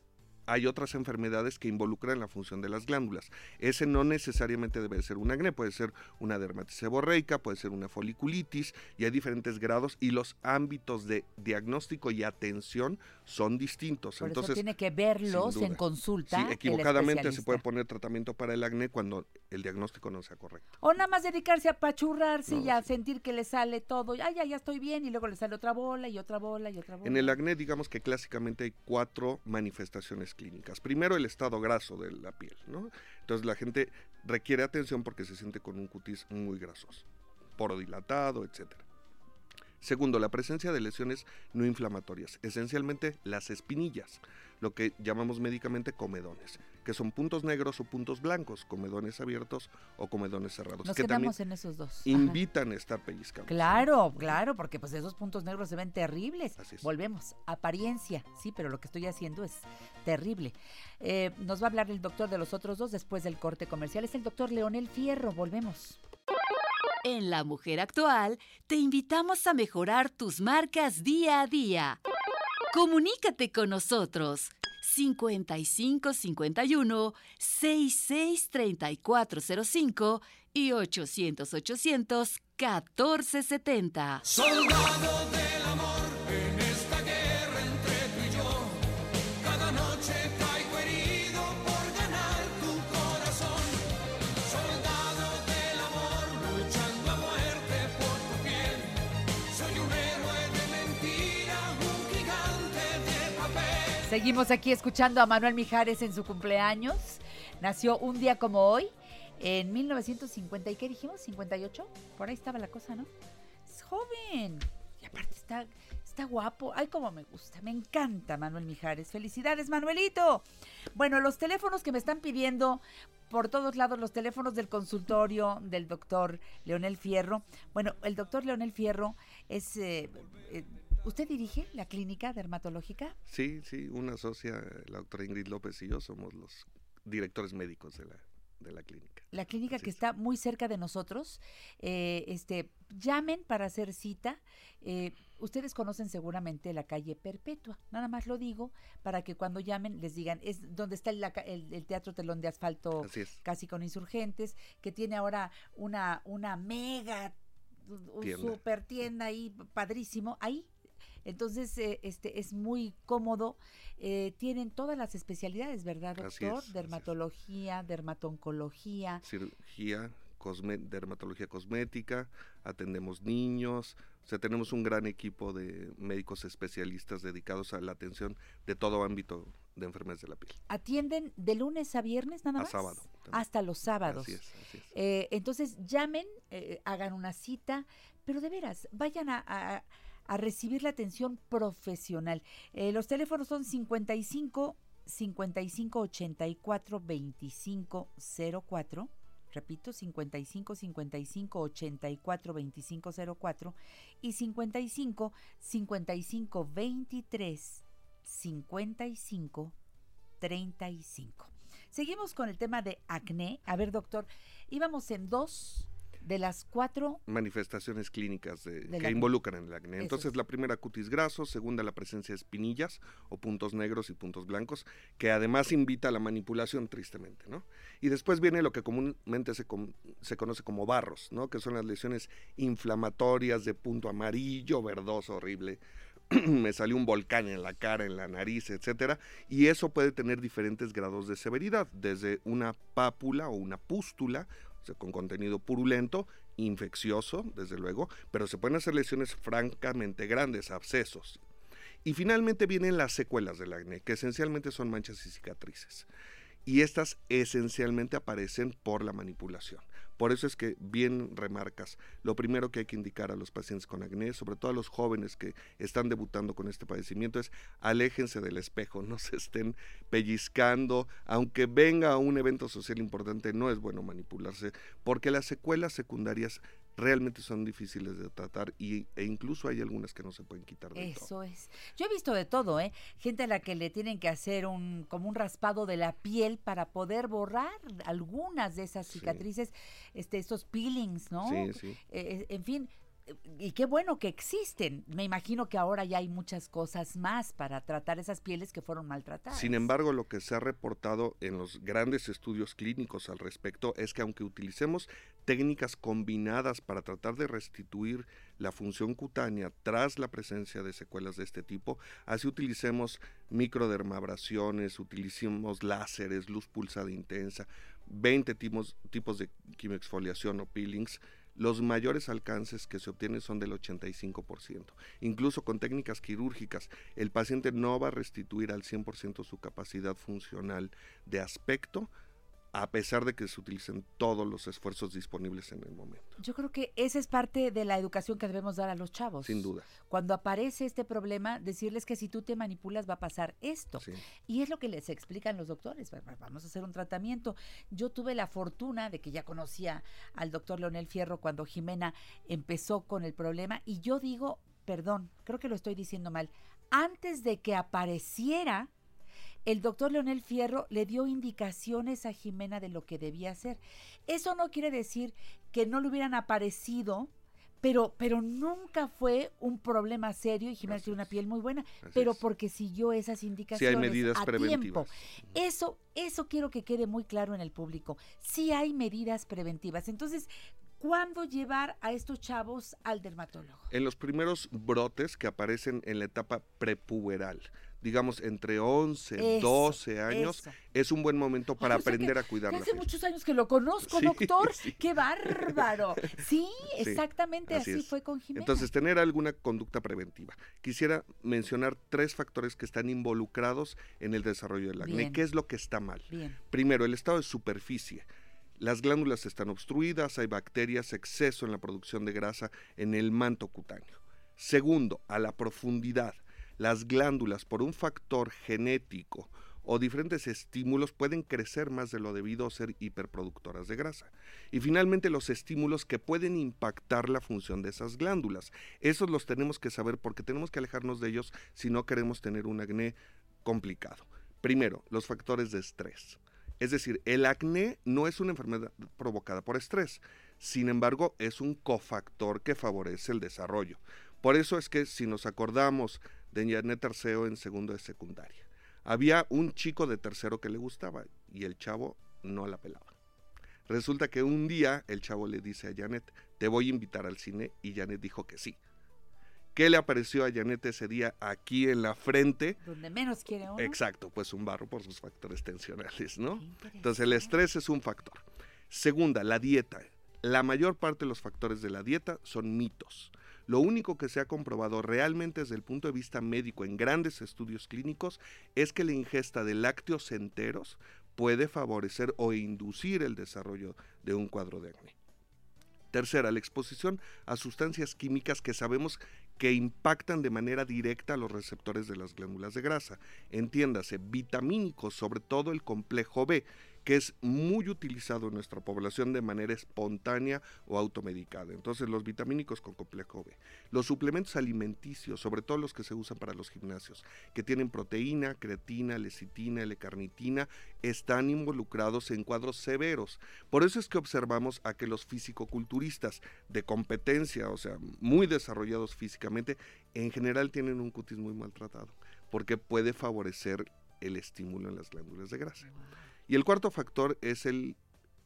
hay otras enfermedades que involucran la función de las glándulas. Ese no necesariamente debe ser un acné, puede ser una dermatitis seborreica, puede ser una foliculitis y hay diferentes grados y los ámbitos de diagnóstico y atención son distintos. Por Entonces eso tiene que verlos en consulta. Sí, equivocadamente se puede poner tratamiento para el acné cuando el diagnóstico no sea correcto. O nada más dedicarse a pachurrarse y a sentir que le sale todo, ya, ya, ya estoy bien y luego le sale otra bola y otra bola y otra bola. En el acné digamos que clásicamente hay cuatro manifestaciones clínicas. Primero, el estado graso de la piel, ¿no? Entonces la gente requiere atención porque se siente con un cutis muy grasoso, poro dilatado, etcétera. Segundo, la presencia de lesiones no inflamatorias, esencialmente las espinillas, lo que llamamos médicamente comedones, que son puntos negros o puntos blancos, comedones abiertos o comedones cerrados. Nos que quedamos en esos dos. Invitan a estar pellizcados. Claro, claro, porque pues esos puntos negros se ven terribles. Volvemos, apariencia, sí, pero lo que estoy haciendo es terrible. Eh, nos va a hablar el doctor de los otros dos después del corte comercial. Es el doctor Leonel Fierro. Volvemos. En La Mujer Actual te invitamos a mejorar tus marcas día a día. Comunícate con nosotros 5551 663405 y 800 800 1470. Soldado del Seguimos aquí escuchando a Manuel Mijares en su cumpleaños. Nació un día como hoy, en 1950. ¿Y qué dijimos? ¿58? Por ahí estaba la cosa, ¿no? Es joven. Y aparte está, está guapo. Ay, cómo me gusta. Me encanta Manuel Mijares. Felicidades, Manuelito. Bueno, los teléfonos que me están pidiendo por todos lados, los teléfonos del consultorio del doctor Leonel Fierro. Bueno, el doctor Leonel Fierro es... eh, eh, ¿Usted dirige la clínica dermatológica? Sí, sí, una socia, la doctora Ingrid López y yo somos los directores médicos de la de la clínica. La clínica que está muy cerca de nosotros. Eh, este, llamen para hacer cita. Eh, ustedes conocen seguramente la calle Perpetua. Nada más lo digo para que cuando llamen les digan, es donde está el, el- el Teatro Telón de Asfalto casi con insurgentes, que tiene ahora una, una mega u- Tienda. super tienda ahí, padrísimo, ahí. Entonces, eh, este es muy cómodo. Eh, tienen todas las especialidades, ¿verdad, doctor? es. Dermatología, dermatoncología. cirugía, cosme- dermatología cosmética, atendemos niños, o sea, tenemos un gran equipo de médicos especialistas dedicados a la atención de todo ámbito de enfermedades de la piel. Atienden de lunes a viernes nada A más. sábado también. Hasta los sábados. Así es, así es. Eh, entonces llamen, eh, hagan una cita, pero de veras, vayan a, a- a recibir la atención profesional. Eh, los teléfonos son 55 55 84 25 04. Repito, 55 55 84 25 04 y 55 55 23 55 35. Seguimos con el tema de acné. A ver, doctor, íbamos en dos de las cuatro. manifestaciones clínicas de- que involucran el acné. Entonces, es. la primera cutis graso, segunda la presencia de espinillas o puntos negros y puntos blancos, que además invita a la manipulación, tristemente, ¿no? Y después viene lo que comúnmente se, com- se conoce como barros, ¿no? Que son las lesiones inflamatorias de punto amarillo, verdoso, horrible. (clears throat) me salió un volcán en la cara, en la nariz, etcétera, y eso puede tener diferentes grados de severidad, desde una pápula o una pústula, con contenido purulento, infeccioso, desde luego, pero se pueden hacer lesiones francamente grandes, abscesos. Y finalmente vienen las secuelas del acné, que esencialmente son manchas y cicatrices. Y estas esencialmente aparecen por la manipulación. Por eso es que bien remarcas, lo primero que hay que indicar a los pacientes con acné, sobre todo a los jóvenes que están debutando con este padecimiento, es aléjense del espejo, (laughs) no se estén pellizcando, aunque venga a un evento social importante, no es bueno manipularse, porque las secuelas secundarias realmente son difíciles de tratar y, e incluso hay algunas que no se pueden quitar todo. Eso es. Yo he visto de todo, ¿eh? Gente a la que le tienen que hacer un como un raspado de la piel para poder borrar algunas de esas Sí. cicatrices, este, estos peelings, ¿no? Sí, sí. Eh, en fin, eh, y qué bueno que existen. Me imagino que ahora ya hay muchas cosas más para tratar esas pieles que fueron maltratadas. Sin embargo, lo que se ha reportado en los grandes estudios clínicos al respecto es que aunque utilicemos técnicas combinadas para tratar de restituir la función cutánea tras la presencia de secuelas de este tipo, así utilicemos microdermabrasiones, utilicemos láseres, luz pulsada intensa, 20 tipos, tipos de quimioexfoliación o peelings, los mayores alcances que se obtienen son del 85%. Incluso con técnicas quirúrgicas, el paciente no va a restituir al 100% su capacidad funcional de aspecto, a pesar de que se utilicen todos los esfuerzos disponibles en el momento. Yo creo que esa es parte de la educación que debemos dar a los chavos. Sin duda. Cuando aparece este problema, decirles que si tú te manipulas va a pasar esto. Sí. Y es lo que les explican los doctores. va- va- Vamos a hacer un tratamiento. Yo tuve la fortuna de que ya conocía al doctor Leonel Fierro cuando Jimena empezó con el problema. Y yo digo, perdón, creo que lo estoy diciendo mal. Antes de que apareciera, el doctor Leonel Fierro le dio indicaciones a Jimena de lo que debía hacer. Eso no quiere decir que no le hubieran aparecido, pero, pero nunca fue un problema serio y Jimena Así tiene una piel muy buena, pero es. porque siguió esas indicaciones medidas a preventivas. tiempo. Eso, eso quiero que quede muy claro en el público. Sí hay medidas preventivas. Entonces, ¿cuándo llevar a estos chavos al dermatólogo? En los primeros brotes que aparecen en la etapa prepuberal, digamos entre 11, Eso, 12 años, eso. es un buen momento para Ay, o sea que- aprender a cuidar la hace piel. muchos años que lo conozco, Sí, doctor. sí. ¡Qué bárbaro! Sí, Sí, exactamente así, fue con Jimena. Entonces, tener alguna conducta preventiva. Quisiera mencionar tres factores que están involucrados en el desarrollo del acné. Bien. ¿Qué es lo que está mal? Bien. Primero, el estado de superficie. Las glándulas están obstruidas, hay bacterias, exceso en la producción de grasa en el manto cutáneo. Segundo, a la profundidad. Las glándulas, por un factor genético o diferentes estímulos, pueden crecer más de lo debido o ser hiperproductoras de grasa. Y finalmente, los estímulos que pueden impactar la función de esas glándulas. Esos los tenemos que saber porque tenemos que alejarnos de ellos si no queremos tener un acné complicado. Primero, los factores de estrés. Es decir, el acné no es una enfermedad provocada por estrés, sin embargo es un cofactor que favorece el desarrollo. Por eso es que si nos acordamos de Janet Arceo en segundo de secundaria, había un chico de tercero que le gustaba y el chavo no la pelaba. Resulta que un día el chavo le dice a Janet, te voy a invitar al cine y Janet dijo que sí. ¿Qué le apareció a Janet ese día aquí en la frente? Donde menos quiere uno. Exacto, pues un barro por sus factores tensionales, ¿no? Entonces el estrés es un factor. Segunda, la dieta. La mayor parte de los factores de la dieta son mitos. Lo único que se ha comprobado realmente desde el punto de vista médico en grandes estudios clínicos es que la ingesta de lácteos enteros puede favorecer o inducir el desarrollo de un cuadro de acné. Tercera, la exposición a sustancias químicas que sabemos que impactan de manera directa a los receptores de las glándulas de grasa. Entiéndase, vitamínicos, sobre todo el complejo B, que es muy utilizado en nuestra población de manera espontánea o automedicada. Entonces, los vitamínicos con complejo B. Los suplementos alimenticios, sobre todo los que se usan para los gimnasios, que tienen proteína, creatina, lecitina, L-carnitina, están involucrados en cuadros severos. Por eso es que observamos a que los fisicoculturistas de competencia, o sea, muy desarrollados físicamente, en general tienen un cutis muy maltratado, porque puede favorecer el estímulo en las glándulas de grasa. Y el cuarto factor es el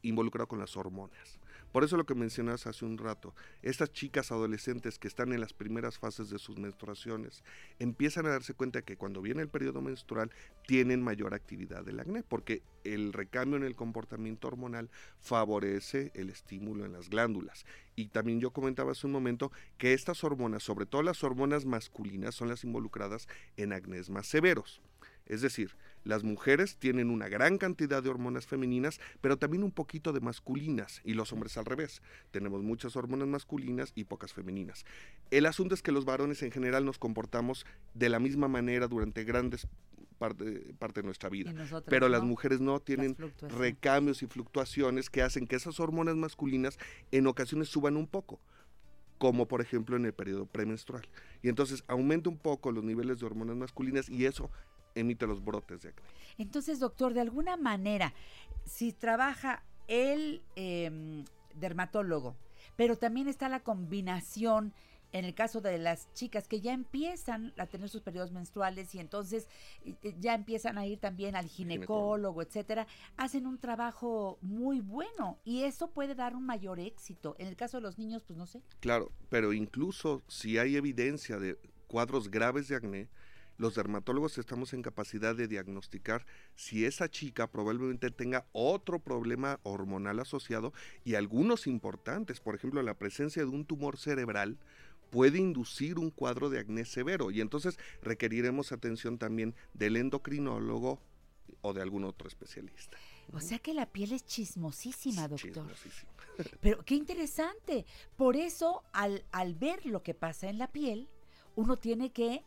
involucrado con las hormonas. Por eso lo que mencionas hace un rato, estas chicas adolescentes que están en las primeras fases de sus menstruaciones empiezan a darse cuenta que cuando viene el periodo menstrual tienen mayor actividad del acné, porque el recambio en el comportamiento hormonal favorece el estímulo en las glándulas. Y también yo comentaba hace un momento que estas hormonas, sobre todo las hormonas masculinas, son las involucradas en acnés más severos. Es decir, las mujeres tienen una gran cantidad de hormonas femeninas, pero también un poquito de masculinas, y los hombres al revés. Tenemos muchas hormonas masculinas y pocas femeninas. El asunto es que los varones en general nos comportamos de la misma manera durante grandes parte, de nuestra vida. Pero las mujeres no tienen recambios y fluctuaciones que hacen que esas hormonas masculinas en ocasiones suban un poco como por ejemplo en el periodo premenstrual. Y entonces aumenta un poco los niveles de hormonas masculinas y eso emite los brotes de acné. Entonces, doctor, de alguna manera, si trabaja el em, dermatólogo, pero también está la combinación en el caso de las chicas que ya empiezan a tener sus periodos menstruales y entonces ya empiezan a ir también al ginecólogo, etcétera, hacen un trabajo muy bueno y eso puede dar un mayor éxito. En el caso de los niños, pues no sé. Claro, pero incluso si hay evidencia de cuadros graves de acné, los dermatólogos estamos en capacidad de diagnosticar si esa chica probablemente tenga otro problema hormonal asociado y algunos importantes, por ejemplo, la presencia de un tumor cerebral puede inducir un cuadro de acné severo y entonces requeriremos atención también del endocrinólogo o de algún otro especialista. O sea que la piel es chismosísima, doctor. Chismosísima. (laughs) Pero qué interesante. Por eso, al, al ver lo que pasa en la piel, uno tiene que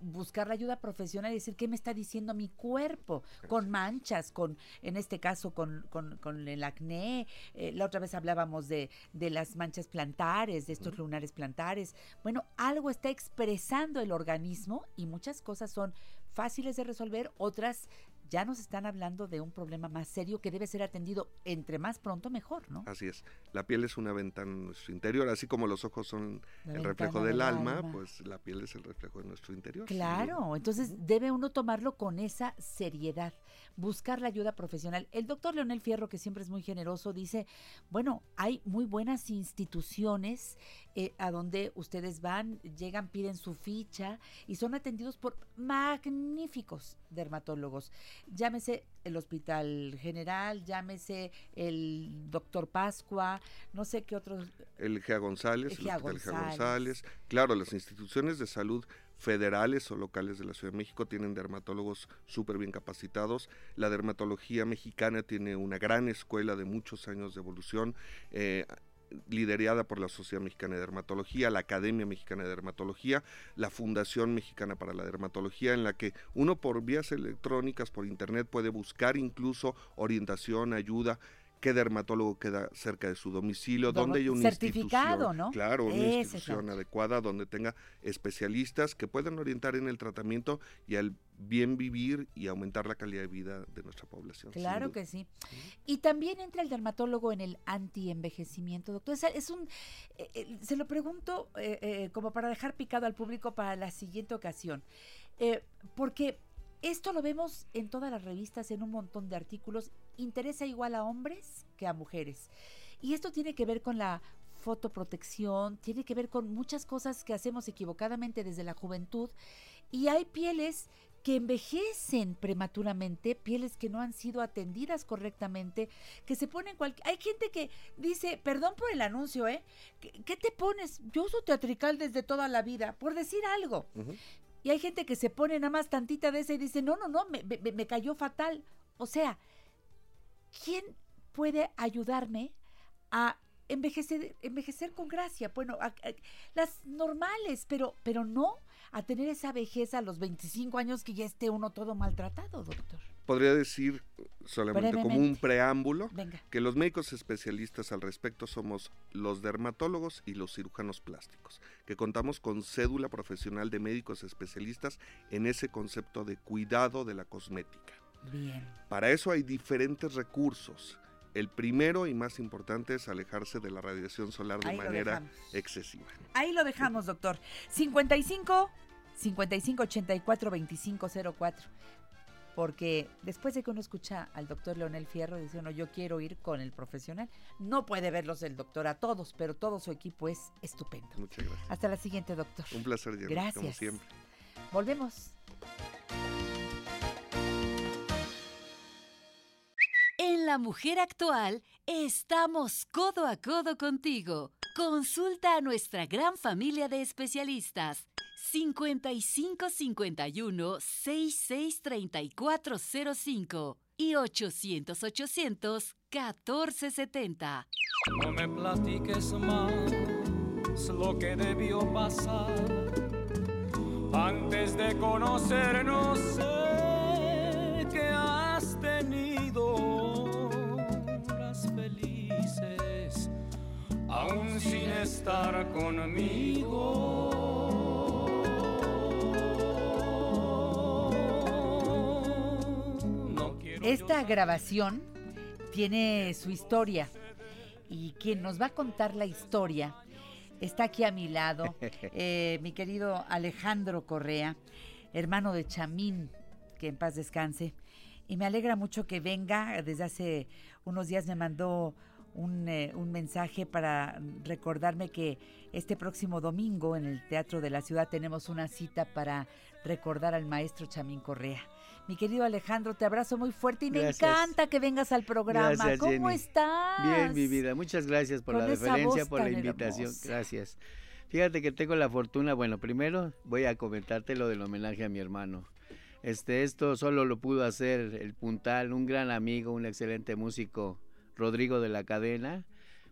buscar la ayuda profesional y decir qué me está diciendo mi cuerpo, con manchas, con, en este caso, con, con, el acné. Eh, la otra vez hablábamos de, de las manchas plantares, de estos lunares plantares. Bueno, algo está expresando el organismo y muchas cosas son fáciles de resolver, otras ya nos están hablando de un problema más serio que debe ser atendido entre más pronto mejor, ¿no? Así es. La piel es una ventana en nuestro interior, así como los ojos son el reflejo del, alma, pues la piel es el reflejo de nuestro interior. Claro, entonces debe uno tomarlo con esa seriedad, buscar la ayuda profesional. El doctor Leonel Fierro, que siempre es muy generoso, dice, bueno, hay muy buenas instituciones eh, a donde ustedes van, llegan, piden su ficha y son atendidos por magníficos dermatólogos. Llámese el Hospital General, llámese el doctor Pascua, no sé qué otros. El GEA González, el, Hospital Gea González. Claro, las instituciones de salud federales o locales de la Ciudad de México tienen dermatólogos súper bien capacitados. La dermatología mexicana tiene una gran escuela de muchos años de evolución. Eh, liderada por la Sociedad Mexicana de Dermatología, la Academia Mexicana de Dermatología, la Fundación Mexicana para la Dermatología, en la que uno por vías electrónicas, por internet, puede buscar incluso orientación, ayuda qué dermatólogo queda cerca de su domicilio, donde haya una certificado, institución, ¿no? claro, una Ese es institución adecuada donde tenga especialistas que puedan orientar en el tratamiento y al bien vivir y aumentar la calidad de vida de nuestra población. Claro que sí. Y también entra el dermatólogo en el anti-envejecimiento, doctor. Es, es un, eh, eh, se lo pregunto eh, como para dejar picado al público para la siguiente ocasión. Porque esto lo vemos en todas las revistas, en un montón de artículos. Interesa igual a hombres que a mujeres. Y esto tiene que ver con la fotoprotección, tiene que ver con muchas cosas que hacemos equivocadamente desde la juventud. Y hay pieles que envejecen prematuramente, pieles que no han sido atendidas correctamente, que se ponen cualquier... Hay gente que dice, perdón por el anuncio, ¿eh? ¿Qué, qué te pones? Yo uso teatrical desde toda la vida, por decir algo. Y hay gente que se pone nada más tantita de esa y dice, no, no, no, me, me- me cayó fatal. O sea, ¿quién puede ayudarme a envejecer, envejecer con gracia? Bueno, a- a- las normales, pero, pero no a tener esa vejez a los 25 años que ya esté uno todo maltratado, doctor. Podría decir solamente como un preámbulo Venga. que los médicos especialistas al respecto somos los dermatólogos y los cirujanos plásticos, que contamos con cédula profesional de médicos especialistas en ese concepto de cuidado de la cosmética. Bien. Para eso hay diferentes recursos. El primero y más importante es alejarse de la radiación solar de Ahí manera excesiva. Ahí lo dejamos, doctor. 55 55 84 25 04. Porque después de que uno escucha al doctor Leonel Fierro, dice uno, yo quiero ir con el profesional. No puede verlos el doctor a todos, pero todo su equipo es estupendo. Muchas gracias. Hasta la siguiente, doctor. Un placer, como Gracias. siempre. Volvemos. En La Mujer Actual estamos codo a codo contigo. Consulta a nuestra gran familia de especialistas. 55 51 66 34 05 y 800 800 14 70. No me platiques más lo que debió pasar antes de conocernos. Aún sin estar conmigo. No quiero Esta grabación tiene su historia y quien nos va a contar la historia está aquí a mi lado, (laughs) eh, mi querido Alejandro Correa, hermano de Chamín, que en paz descanse. Y me alegra mucho que venga. Desde hace unos días me mandó un, eh, un mensaje para recordarme que este próximo domingo en el Teatro de la Ciudad tenemos una cita para recordar al maestro Chamín Correa. Mi querido Alejandro, te abrazo muy fuerte y me encanta que vengas al programa. Gracias, ¿Cómo Jenny. estás? Bien, mi vida. Muchas gracias por Con la referencia, por la invitación. hermosa. Gracias. Fíjate que tengo la fortuna, bueno, primero voy a comentarte lo del homenaje a mi hermano. Este, esto solo lo pudo hacer el puntal, un gran amigo, un excelente músico, Rodrigo de la Cadena.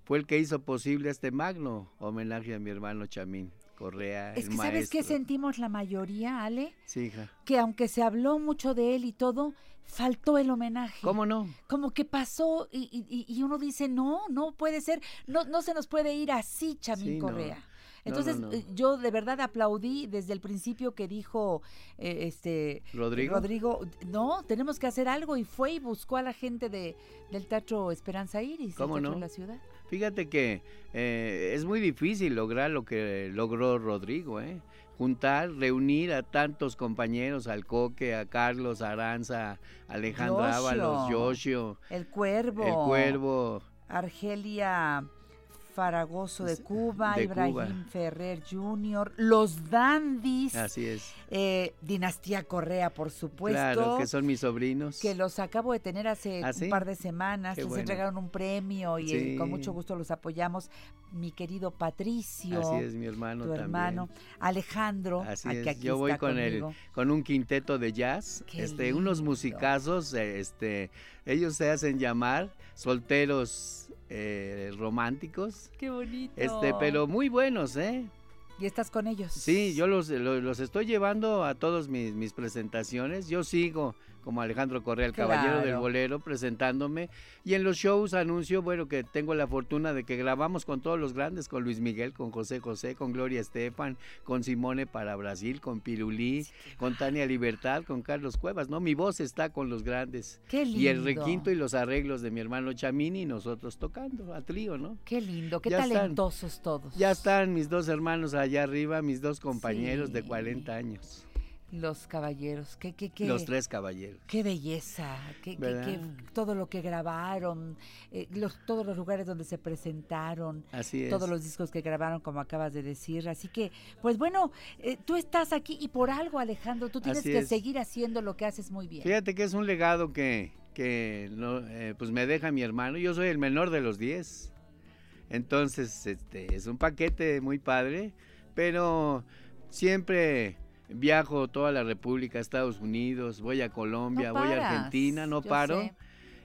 Fue el que hizo posible este magno homenaje a mi hermano Chamín Correa, Es el que ¿sabes qué sentimos la mayoría, Ale? Sí, hija. Que aunque se habló mucho de él y todo, faltó el homenaje. ¿Cómo no? Como que pasó y, y- y uno dice, no, no puede ser, no, no se nos puede ir así, Chamín Sí, no. Correa. No, no, Entonces no. eh, yo de verdad aplaudí desde el principio que dijo eh, este ¿Rodrigo? Rodrigo, no, tenemos que hacer algo y fue y buscó a la gente de, del Teatro Esperanza Iris, el ¿Cómo Teatro no? de la ciudad. Fíjate que eh, es muy difícil lograr lo que logró Rodrigo, ¿eh? Juntar, reunir a tantos compañeros, al Coque, a Carlos, a Aranza, a Alejandra Yoshio. Ábalos, Yoshio, El Cuervo. el Cuervo, Argelia Faragoso de Cuba, de Ibrahim Cuba. Ferrer Jr., Los Dandis, así es. eh, Dinastía Correa, por supuesto. Claro, que son mis sobrinos. que los acabo de tener hace ¿Ah, un par de semanas, Qué les bueno. entregaron un premio y eh, con mucho gusto los apoyamos. Mi querido Patricio, Así es, mi hermano tu también. hermano, Alejandro, Así es. aquí Yo voy con el con un quinteto de jazz, Qué este unos musicazos, eh, este ellos se hacen llamar solteros eh, románticos, Qué bonito. este pero muy buenos, ¿eh? ¿Y estás con ellos? Sí, yo los, lo- los, estoy llevando a todos mis, mis presentaciones. Yo sigo como Alejandro Correa, el caballero del bolero, presentándome. Y en los shows anuncio, bueno, que tengo la fortuna de que grabamos con todos los grandes, con Luis Miguel, con José José, con Gloria Estefan, con Simone para Brasil, con Pirulí, con Tania Libertad, con Carlos Cuevas, ¿no? Mi voz está con los grandes. Qué Y el lindo. requinto y los arreglos de mi hermano Chamini y nosotros tocando a trío, ¿no? Qué lindo, qué Ya están. talentosos todos. Ya están mis dos hermanos allá arriba, mis dos compañeros de Sí. 40 años. Los caballeros, qué, qué, qué. Los tres caballeros. Qué belleza, qué, qué- ¿Verdad? qué- todo lo que grabaron, eh, los, todos los lugares donde se presentaron, Así es. todos los discos que grabaron, como acabas de decir. Así que, pues bueno, eh, tú estás aquí y por algo, Alejandro, tú tienes Así que es. seguir haciendo lo que haces muy bien. Fíjate que es un legado que, que no, eh, pues me deja mi hermano. Yo soy el menor de los 10. Entonces, este, es un paquete muy padre, pero siempre viajo toda la República, Estados Unidos, voy a Colombia, No voy a Argentina, no yo paro. sé.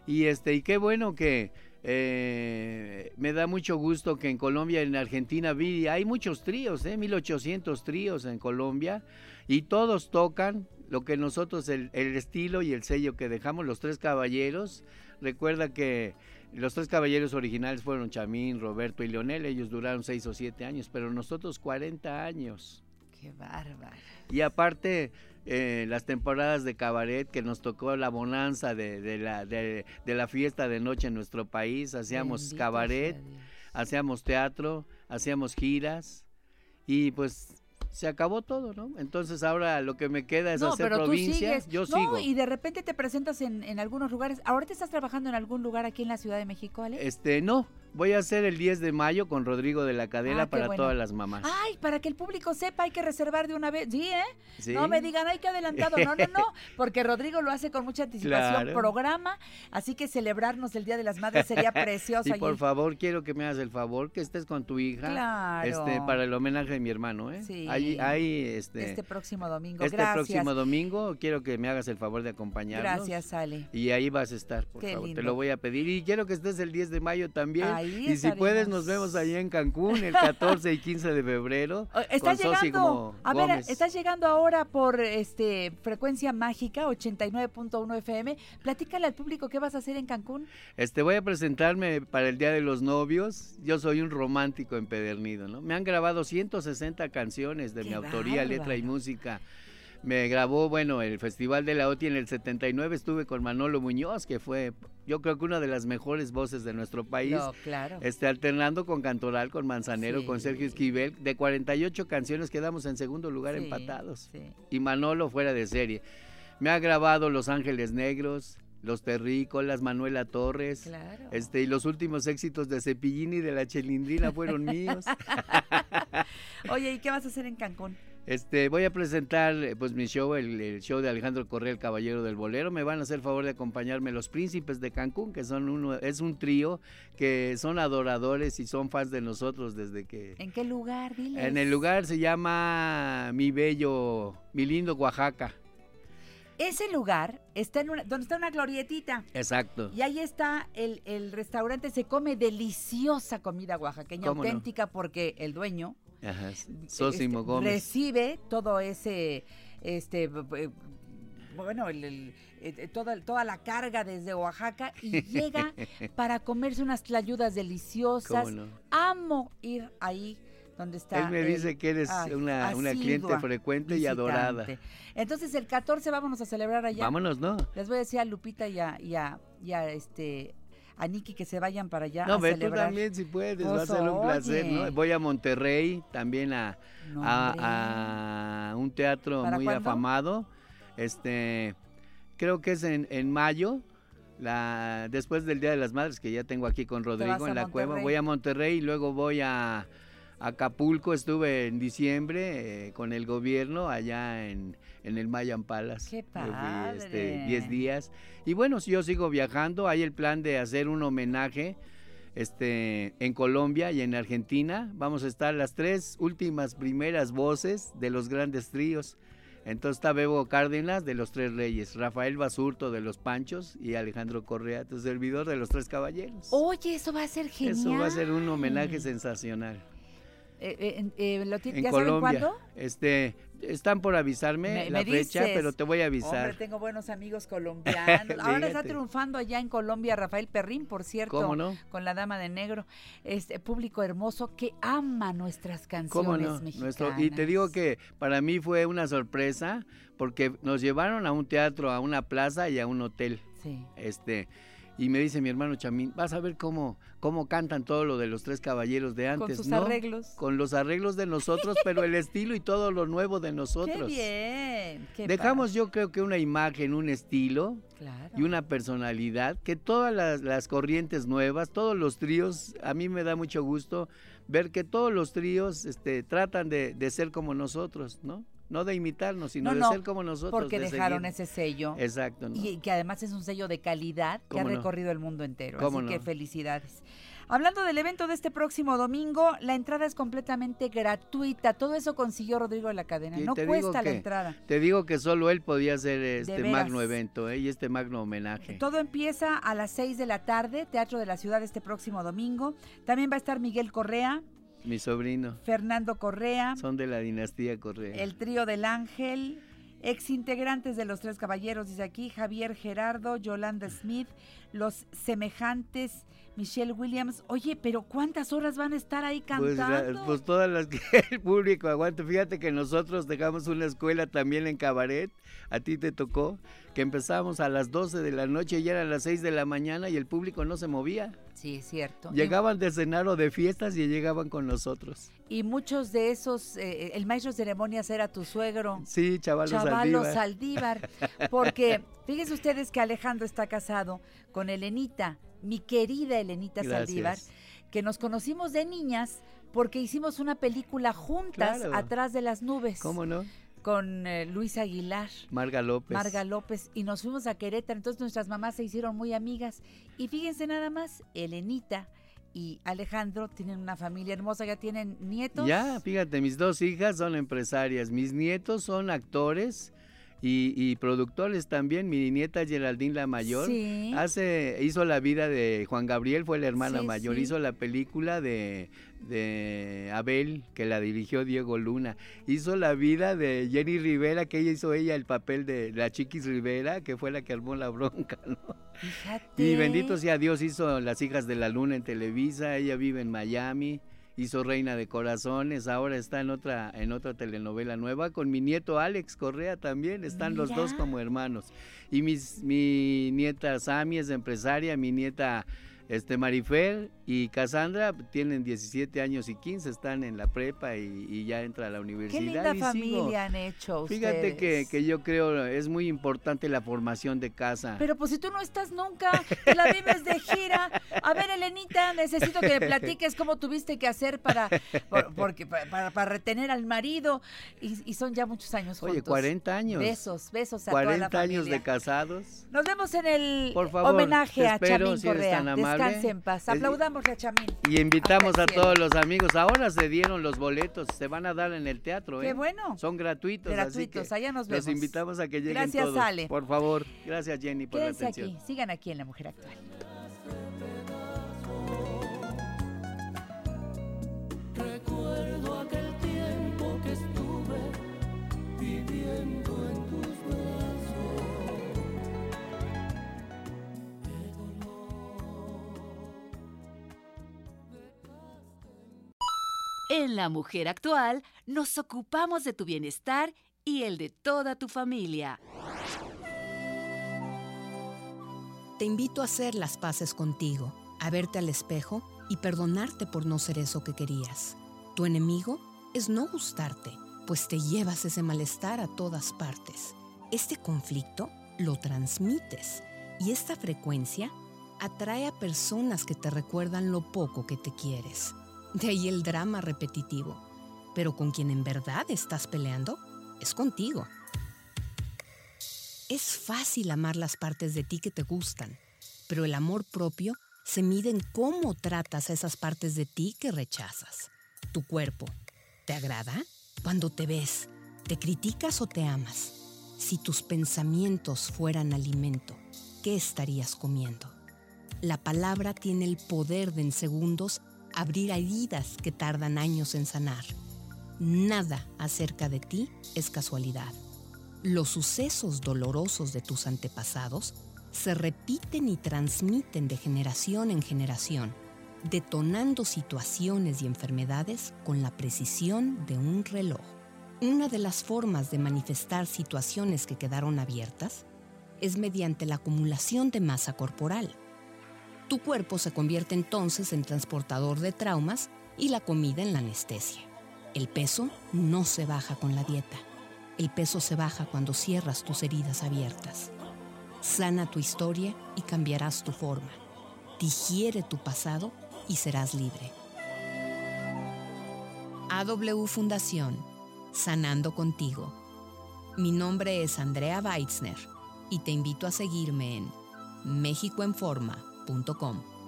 Y este, y qué bueno que eh, me da mucho gusto que en Colombia y en Argentina vi, hay muchos tríos, ¿eh? 1800 tríos en Colombia, y todos tocan lo que nosotros, el, el estilo y el sello que dejamos, los tres caballeros. Recuerda que los tres caballeros originales fueron Chamín, Roberto y Leonel, ellos duraron seis o siete años, pero nosotros 40 años. Qué bárbaro. Y aparte, eh, las temporadas de cabaret que nos tocó la bonanza de, de la, de, de la fiesta de noche en nuestro país, hacíamos Bendito cabaret, hacíamos teatro, hacíamos giras y pues se acabó todo, ¿no? Entonces ahora lo que me queda es No, hacer provincia. Yo no, sigo. y de repente te presentas en, en algunos lugares. ¿Ahorita estás trabajando en algún lugar aquí en la Ciudad de México, Ale? Este, no, voy a hacer el 10 de mayo con Rodrigo de la Cadena Ah, para bueno. todas las mamás. Ay, para que el público sepa, hay que reservar de una vez. Sí, ¿eh? Sí. No me digan, ay, que adelantado. No, no, no, (laughs) porque Rodrigo lo hace con mucha anticipación, Claro. programa, así que celebrarnos el Día de las Madres sería (laughs) precioso. Y allí. por favor, quiero que me hagas el favor que estés con tu hija. Claro. Este, para el homenaje de mi hermano, ¿eh? Sí. Ahí, ahí, este, Este próximo domingo. este Gracias. próximo domingo quiero que me hagas el favor de acompañarnos. Gracias, Ale. Y ahí vas a estar, por Qué favor. Te lo voy a pedir. Y quiero que estés el 10 de mayo también. Ahí y si puedes, nos vemos allá en Cancún el 14 y 15 de febrero. (laughs) Sosi llegando, a ver, Gómez. estás llegando ahora por este frecuencia mágica 89.1 FM. Platícale al público qué vas a hacer en Cancún. Este, voy a presentarme para el Día de los Novios. Yo soy un romántico empedernido, ¿no? Me han grabado 160 canciones de ¡Qué mi autoría, letra y música. Me grabó, bueno, el Festival de la OTI en el 79, estuve con Manolo Muñoz, que fue, yo creo que una de las mejores voces de nuestro país. No, claro. Este, alternando con Cantoral, con Manzanero, con. Sergio Esquivel. De 48 canciones quedamos en segundo lugar Sí, empatados. sí. Y Manolo fuera de serie. Me ha grabado Los Ángeles Negros, Los Terrícolas, Manuela Torres. Claro. Este, y los últimos éxitos de Cepillín y de la Chelindrina fueron míos. (laughs) Oye, ¿y qué vas a hacer en Cancún? Este, voy a presentar eh, pues mi show, el, el show de Alejandro Correa, el Caballero del Bolero. Me van a hacer el favor de acompañarme los Príncipes de Cancún, que son uno, es un trío que son adoradores y son fans de nosotros desde que ¿En qué lugar? Diles. en el lugar se llama Mi Bello, Mi Lindo Oaxaca. Ese lugar está en una, donde está una glorietita. Exacto. Y ahí está el, el restaurante, se come deliciosa comida oaxaqueña, auténtica, porque el dueño Ajá, este, Gómez. recibe todo ese, este, bueno, el- el- eh, toda, toda la carga desde Oaxaca y (laughs) llega para comerse unas tlayudas deliciosas. Amo ir ahí donde está. Él me dice que eres una, cliente frecuente y adorada. Entonces el 14 vámonos a celebrar allá. Vámonos, ¿no? Les voy a decir a Lupita y a, y a- y a, este a Niki que se vayan para allá No, a ve tú también si puedes, va a ser un placer. Voy a Monterrey también a, No, a- a un teatro ¿Para muy cuándo? afamado. Este, creo que es en, en mayo, la, después del Día de las Madres, que ya tengo aquí con Rodrigo en la cueva. Voy a Monterrey y luego voy a Acapulco, estuve en diciembre eh, con el gobierno allá en, en el Mayan Palace. ¡Qué Yo fui, este, padre! 10 días. Y bueno, yo sigo viajando, hay el plan de hacer un homenaje este, en Colombia y en Argentina. Vamos a estar las tres últimas primeras voces de los grandes tríos. Entonces está Bebo Cárdenas de los Tres Reyes, Rafael Basurto de los Panchos y Alejandro Correa, tu servidor de los Tres Caballeros. Oye, eso va a ser genial. Eso va a ser un homenaje sensacional. Eh, eh, en- eh, ¿lo ti- En ¿Ya saben Colombia. cuándo? Este, están por avisarme Me- la me fecha, dices. pero te voy a avisar. Hombre, tengo buenos amigos (laughs) colombianos. Ahora está triunfando allá en Colombia Rafael Perrín, por cierto. ¿Cómo no? Con la Dama de Negro. Este público hermoso que ama nuestras canciones ¿Cómo no? mexicanas. Nuestro, y te digo que para mí fue una sorpresa porque nos llevaron a un teatro, a una plaza y a un hotel. Sí. Este, y me dice mi hermano Chamín, vas a ver cómo, cómo cantan todo lo de los tres caballeros de antes, sus ¿no? arreglos. Con los arreglos de nosotros, pero el estilo y todo lo nuevo de Qué nosotros. bien. qué Dejamos yo creo que una imagen, un estilo Claro. y una personalidad que todas las, las corrientes nuevas, todos los tríos, a mí me da mucho gusto ver que todos los tríos este, tratan de, de ser como nosotros, ¿no? No de imitarnos, sino No, de no, ser como nosotros. Porque de dejaron seguir. ese sello. Exacto, ¿no? Y que además es un sello de calidad que ha recorrido el mundo entero. ¿Cómo Así que felicidades. Hablando del evento de este próximo domingo, la entrada es completamente gratuita. Todo eso consiguió Rodrigo de la Cadena. Y no cuesta la entrada. Te digo que solo él podía hacer este magno evento ¿eh? y este magno homenaje. Todo empieza a las 6 de la tarde, Teatro de la Ciudad este próximo domingo. También va a estar Miguel Correa, Mi sobrino. Fernando Correa, Son de la dinastía Correa. el trío del Ángel, ex integrantes de los Tres Caballeros, dice aquí, Javier Gerardo, Yolanda Smith, los semejantes, Michelle Williams. Oye, pero ¿cuántas horas van a estar ahí Pues, la- cantando? pues todas las que (laughs) el público aguante. Fíjate que nosotros dejamos una escuela también en cabaret, a ti te tocó, que empezamos a las 12 de la noche y eran las 6 de la mañana y el público no se movía. Sí, es cierto. Llegaban de cenar o de fiestas y llegaban con nosotros. Y, muchos de esos, eh, el maestro de ceremonias era tu suegro. Sí, chavalos Chavalos Saldívar. Saldívar. Porque fíjense ustedes que Alejandro está casado con Elenita, mi querida Elenita Gracias. Saldívar, que nos conocimos de niñas porque hicimos una película juntas Claro. atrás de las nubes. ¿Cómo no? Con eh, Luis Aguilar. Marga López. Marga López y nos fuimos a Querétaro, entonces nuestras mamás se hicieron muy amigas y fíjense nada más, Elenita y Alejandro tienen una familia hermosa, ya tienen nietos. Ya, fíjate, mis dos hijas son empresarias, mis nietos son actores y, y productores también. Mi nieta Geraldine la mayor Sí. hace hizo la vida de Juan Gabriel, fue la hermana Sí, mayor, sí. hizo la película de, de Abel que la dirigió Diego Luna, hizo la vida de Jenny Rivera que ella hizo ella el papel de la Chiquis Rivera que fue la que armó la bronca, ¿no? Fíjate. Y bendito sea Dios, hizo Las hijas de la luna en Televisa, ella vive en Miami, hizo Reina de Corazones, ahora está en otra, en otra telenovela nueva, con mi nieto Alex Correa también, están los dos como hermanos. Y mis, mi nieta Sami es empresaria, mi nieta este Marifer y Cassandra tienen 17 años y 15, están en la prepa y, y ya entra a la Qué universidad. linda y sigo. familia han hecho Fíjate que, ustedes. que yo creo es muy importante la formación de casa. Pero pues si tú no estás nunca, te la vives de gira. A ver, Elenita, necesito que me platiques cómo tuviste que hacer para, por- porque, para, retener al marido. Y, y son ya muchos años juntos. Oye, 40 años. Besos, besos a toda la 40 años de casados. Nos vemos en el Por favor, homenaje a espero, Chamín si Correa. Descanse en paz. Aplaudamos a Chamín. Y invitamos a todos los amigos. Ahora se dieron los boletos, se van a dar en el teatro. Qué ¿eh? bueno. Son gratuitos. así Gratuitos, que allá nos Los vemos. invitamos a que lleguen Gracias, todos. Ale. Por favor. Gracias, Jenny, por Quédense la atención. aquí, sigan aquí en La Mujer Actual. En La Mujer Actual nos ocupamos de tu bienestar y el de toda tu familia. Te invito a hacer las paces contigo, a verte al espejo y perdonarte por no ser eso que querías. Tu enemigo es no gustarte, pues te llevas ese malestar a todas partes. Este conflicto lo transmites y esta frecuencia atrae a personas que te recuerdan lo poco que te quieres. De ahí el drama repetitivo. Pero con quien en verdad estás peleando es contigo. Es fácil amar las partes de ti que te gustan, pero el amor propio se mide en cómo tratas a esas partes de ti que rechazas. Tu cuerpo, ¿te agrada? Cuando te ves, ¿te criticas o te amas? Si tus pensamientos fueran alimento, ¿qué estarías comiendo? La palabra tiene el poder de en segundos abrir heridas que tardan años en sanar. Nada acerca de ti es casualidad. Los sucesos dolorosos de tus antepasados se repiten y transmiten de generación en generación, detonando situaciones y enfermedades con la precisión de un reloj. Una de las formas de manifestar situaciones que quedaron abiertas es mediante la acumulación de masa corporal. Tu cuerpo se convierte entonces en transportador de traumas y la comida en la anestesia. El peso no se baja con la dieta. El peso se baja cuando cierras tus heridas abiertas. Sana tu historia y cambiarás tu forma. Digiere tu pasado y serás libre. AW Fundación, Sanando contigo. Mi nombre es Andrea Weitzner y te invito a seguirme en mexicoenforma.com.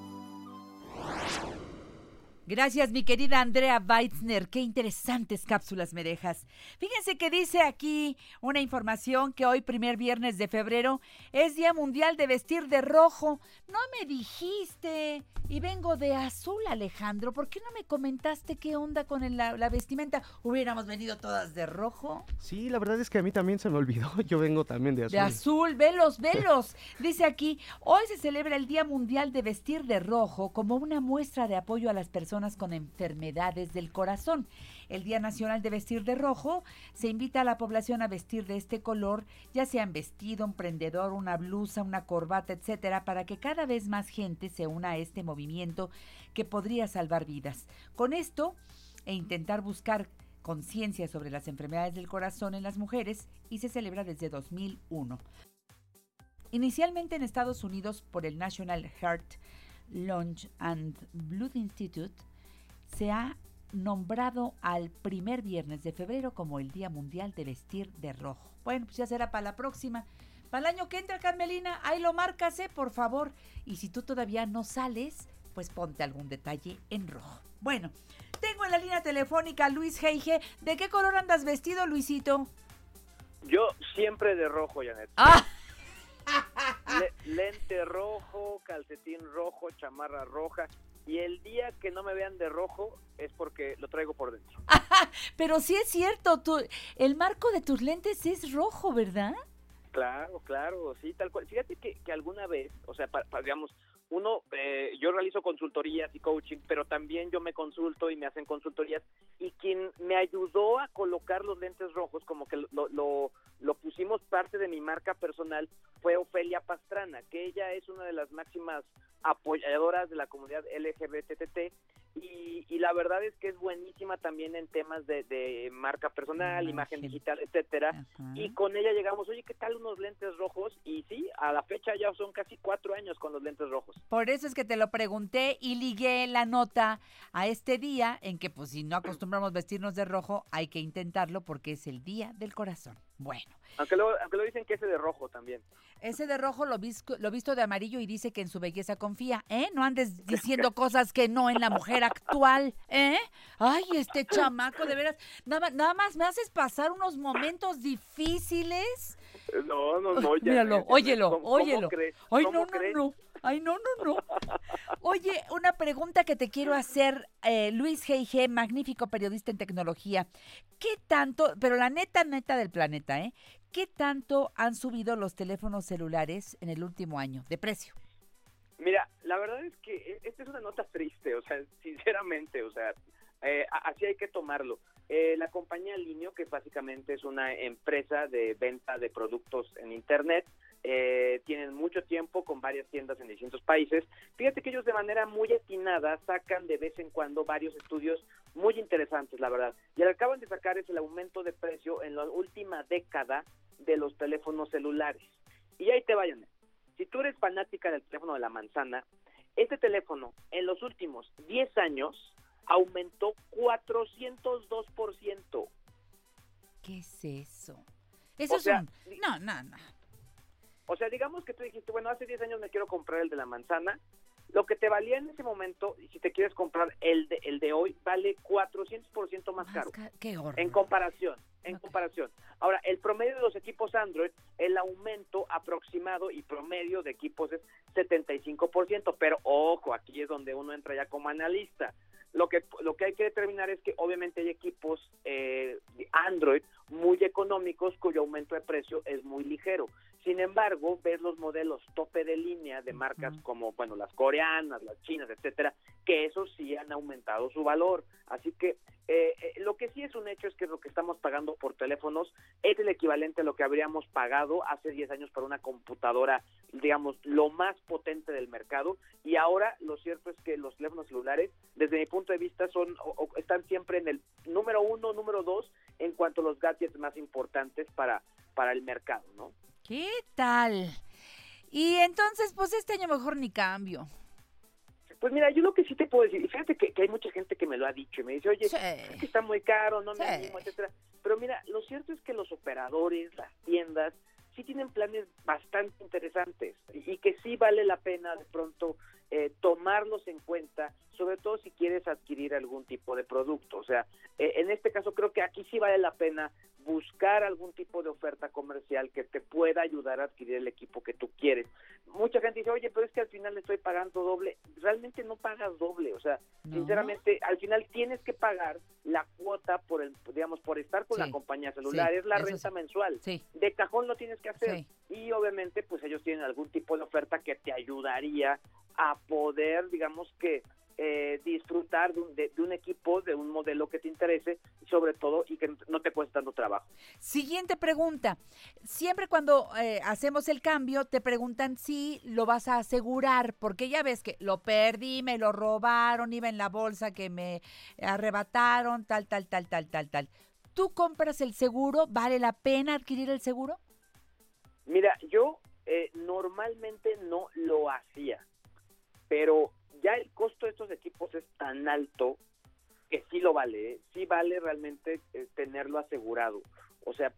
Gracias, mi querida Andrea Weitzner. Qué interesantes cápsulas me dejas. Fíjense que dice aquí una información que hoy, primer viernes de febrero, es Día Mundial de Vestir de Rojo. No me dijiste. Y vengo de azul, Alejandro. ¿Por qué no me comentaste qué onda con el- la, la vestimenta? ¿Hubiéramos venido todas de rojo? Sí, la verdad es que a mí también se me olvidó. (laughs) Yo vengo también de azul. De azul, velos, velos. Dice aquí, hoy se celebra el Día Mundial de Vestir de Rojo como una muestra de apoyo a las personas con enfermedades del corazón. El Día Nacional de Vestir de Rojo se invita a la población a vestir de este color, ya sea en vestido, un prendedor, una blusa, una corbata, etcétera, para que cada vez más gente se una a este movimiento que podría salvar vidas. Con esto, e intentar buscar conciencia sobre las enfermedades del corazón en las mujeres y se celebra desde 2001. Inicialmente en Estados Unidos por el National Heart, Lungs and Blood Institute, se ha nombrado al primer viernes de febrero como el Día Mundial de Vestir de Rojo. Bueno, pues ya será para la próxima. Para el año que entra, Carmelina, ahí lo marcas, ¿eh? por favor. Y si tú todavía no sales, pues ponte algún detalle en rojo. Bueno, tengo en la línea telefónica a Luis Heige. ¿De qué color andas vestido, Luisito? Yo siempre de rojo, Janet. (laughs) ¡Ah! Le- lente rojo, calcetín rojo, chamarra roja. Y el día que no me vean de rojo es porque lo traigo por dentro. (laughs) Pero sí es cierto, tú, el marco de tus lentes es rojo, ¿verdad? Claro, claro, sí, tal cual. Fíjate que, que alguna vez, o sea, digamos, uno, eh, yo realizo consultorías y coaching, pero también yo me consulto y me hacen consultorías. Y quien me ayudó a colocar los lentes rojos, como que lo, lo, lo pusimos parte de mi marca personal, fue Ofelia Pastrana, que ella es una de las máximas apoyadoras de la comunidad LGBTT y, y la verdad es que es buenísima también en temas de, de marca personal, imagen digital, etcétera. Y con ella llegamos, oye, ¿qué tal unos lentes rojos? Y sí, a la fecha ya son casi cuatro años con los lentes rojos. Por eso es que te lo pregunté y ligué la nota a este día en que pues si no acostumbramos vestirnos de rojo hay que intentarlo porque es el día del corazón. Bueno, Aunque lo, aunque lo dicen que ese de rojo también. ese de rojo lo, visco- lo visto de amarillo y dice que en su belleza confía, ¿eh? No andes (laughs) diciendo cosas que no en la mujer actual, ¿eh? Ay, este chamaco, de veras, nada, más- nada más me haces pasar unos momentos difíciles. No, no, no, ya. Míralo, óyelo, ¿Cómo- cómo óyelo. crees? Ay, ¿Cómo no, no, no. Ay, no, no, no. Oye, una pregunta que te quiero hacer, eh, Luis G.I.G., magnífico periodista en tecnología. ¿Qué tanto, pero la neta, neta del planeta, ¿eh? ¿Qué tanto han subido los teléfonos celulares en el último año de precio? Mira, la verdad es que e- esta es una nota triste, o sea, sinceramente, o sea, eh, así hay que tomarlo. Eh, la compañía Linio, que básicamente es una empresa de venta de productos en Internet, eh, tienen mucho tiempo con varias tiendas en distintos países. Fíjate que ellos de manera muy atinada sacan de vez en cuando varios estudios muy interesantes, la verdad. Y lo que acaban de sacar es el aumento de precio en la última década de los teléfonos celulares. Y ahí te vayan. Si tú eres fanática del teléfono de la manzana, este teléfono en los últimos 10 años aumentó 402%. ¿Qué es eso? Eso O es sea, un... No, no, no. O sea, digamos que tú dijiste, bueno, hace 10 años me quiero comprar el de la manzana. Lo que te valía en ese momento, y si te quieres comprar el de, el de hoy, vale 400% más caro. Qué horror. En comparación, en comparación. Ahora, el promedio de los equipos Android, el aumento aproximado y promedio de equipos es 75%, pero ojo, aquí es donde uno entra ya como analista. Lo que, lo que hay que determinar es que obviamente hay equipos eh, Android muy económicos cuyo aumento de precio es muy ligero. Sin embargo, ves los modelos tope de línea de marcas como, bueno, las coreanas, las chinas, etcétera, que esos sí han aumentado su valor. Así que eh, eh, lo que sí es un hecho es que lo que estamos pagando por teléfonos es el equivalente a lo que habríamos pagado hace 10 años por una computadora, digamos, lo más potente del mercado. Y ahora lo cierto es que los teléfonos celulares, desde mi punto de vista, son o- o están siempre en el número uno, número dos, en cuanto a los gadgets más importantes para, para el mercado, ¿no? ¿Qué tal? Y entonces, pues este año mejor ni cambio. Pues mira, yo lo que sí te puedo decir, y fíjate que, que hay mucha gente que me lo ha dicho y me dice, oye, Sí. es que está muy caro, no me Sí. animo, etcétera. Pero mira, lo cierto es que los operadores, las tiendas, sí tienen planes bastante interesantes y que sí vale la pena de pronto eh, tomarlos en cuenta, sobre todo si quieres adquirir algún tipo de producto. O sea, eh, en este caso creo que aquí sí vale la pena buscar algún tipo de oferta comercial que te pueda ayudar a adquirir el equipo que tú quieres. Mucha gente dice, oye, pero es que al final le estoy pagando doble. Realmente no pagas doble, o sea, No. sinceramente, al final tienes que pagar la cuota por el, digamos, por estar con Sí, la compañía celular, sí, es la renta sí. mensual. De cajón lo tienes que hacer. Y obviamente, pues ellos tienen algún tipo de oferta que te ayudaría a poder, digamos que, eh, disfrutar de un, de- de un equipo, de un modelo que te interese, sobre todo, y que no te cueste tanto trabajo. Siguiente pregunta. Siempre cuando eh, hacemos el cambio te preguntan si lo vas a asegurar, porque ya ves que lo perdí, me lo robaron, iba en la bolsa que me arrebataron, tal, tal, tal, tal, tal, tal. ¿Tú compras el seguro? ¿Vale la pena adquirir el seguro? Mira, yo eh, normalmente no lo hacía, pero ya el costo de estos equipos es tan alto que sí lo vale, ¿eh? sí vale realmente eh, tenerlo asegurado. O sea,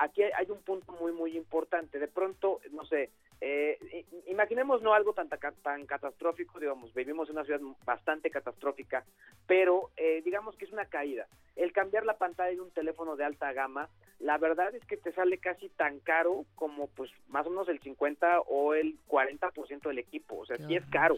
aquí hay- un punto muy, muy importante. De pronto, no sé, eh, imaginemos no algo tan, tan catastrófico, digamos, vivimos en una ciudad bastante catastrófica, pero eh, digamos que es una caída. El cambiar la pantalla de un teléfono de alta gama, la verdad es que te sale casi tan caro como pues más o menos el 50 o el 40% del equipo, o sea, sí es caro.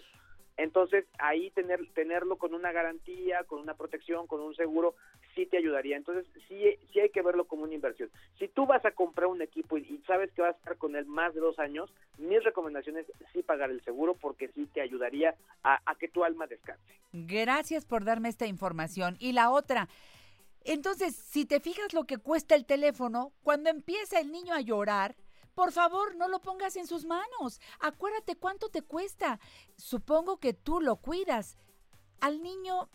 Entonces, ahí tener, tenerlo con una garantía, con una protección, con un seguro, sí te ayudaría. Entonces, sí, sí hay que verlo como una inversión. Si tú vas a comprar un equipo y, sabes que vas a estar con él más de dos años, mis recomendaciones es sí pagar el seguro porque sí te ayudaría a, a que tu alma descanse. Gracias por darme esta información. Y la otra, entonces, si te fijas lo que cuesta el teléfono, cuando empieza el niño a llorar, por favor, no lo pongas en sus manos. Acuérdate cuánto te cuesta. Supongo que tú lo cuidas. Al niño,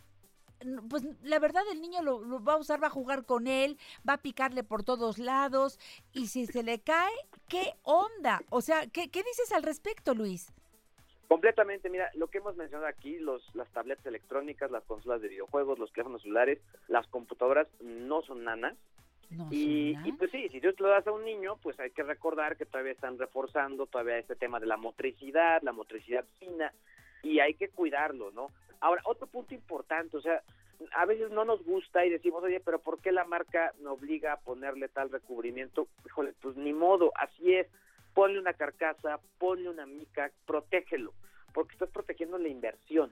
pues la verdad el niño lo, lo va a usar, va a jugar con él, va a picarle por todos lados. Y si se le cae, ¿qué onda? O sea, ¿qué, qué dices al respecto, Luis? Completamente, mira, lo que hemos mencionado aquí, los, las tabletas electrónicas, las consolas de videojuegos, los teléfonos celulares, las computadoras no son nanas. No Y, y, pues sí, si tú te lo das a un niño, pues hay que recordar que todavía están reforzando todavía este tema de la motricidad, la motricidad fina, y hay que cuidarlo, ¿no? Ahora, otro punto importante, o sea, a veces no nos gusta y decimos, oye, pero ¿por qué la marca me obliga a ponerle tal recubrimiento? Híjole, pues ni modo, así es. Ponle una carcasa, ponle una mica, protégelo, porque estás protegiendo la inversión.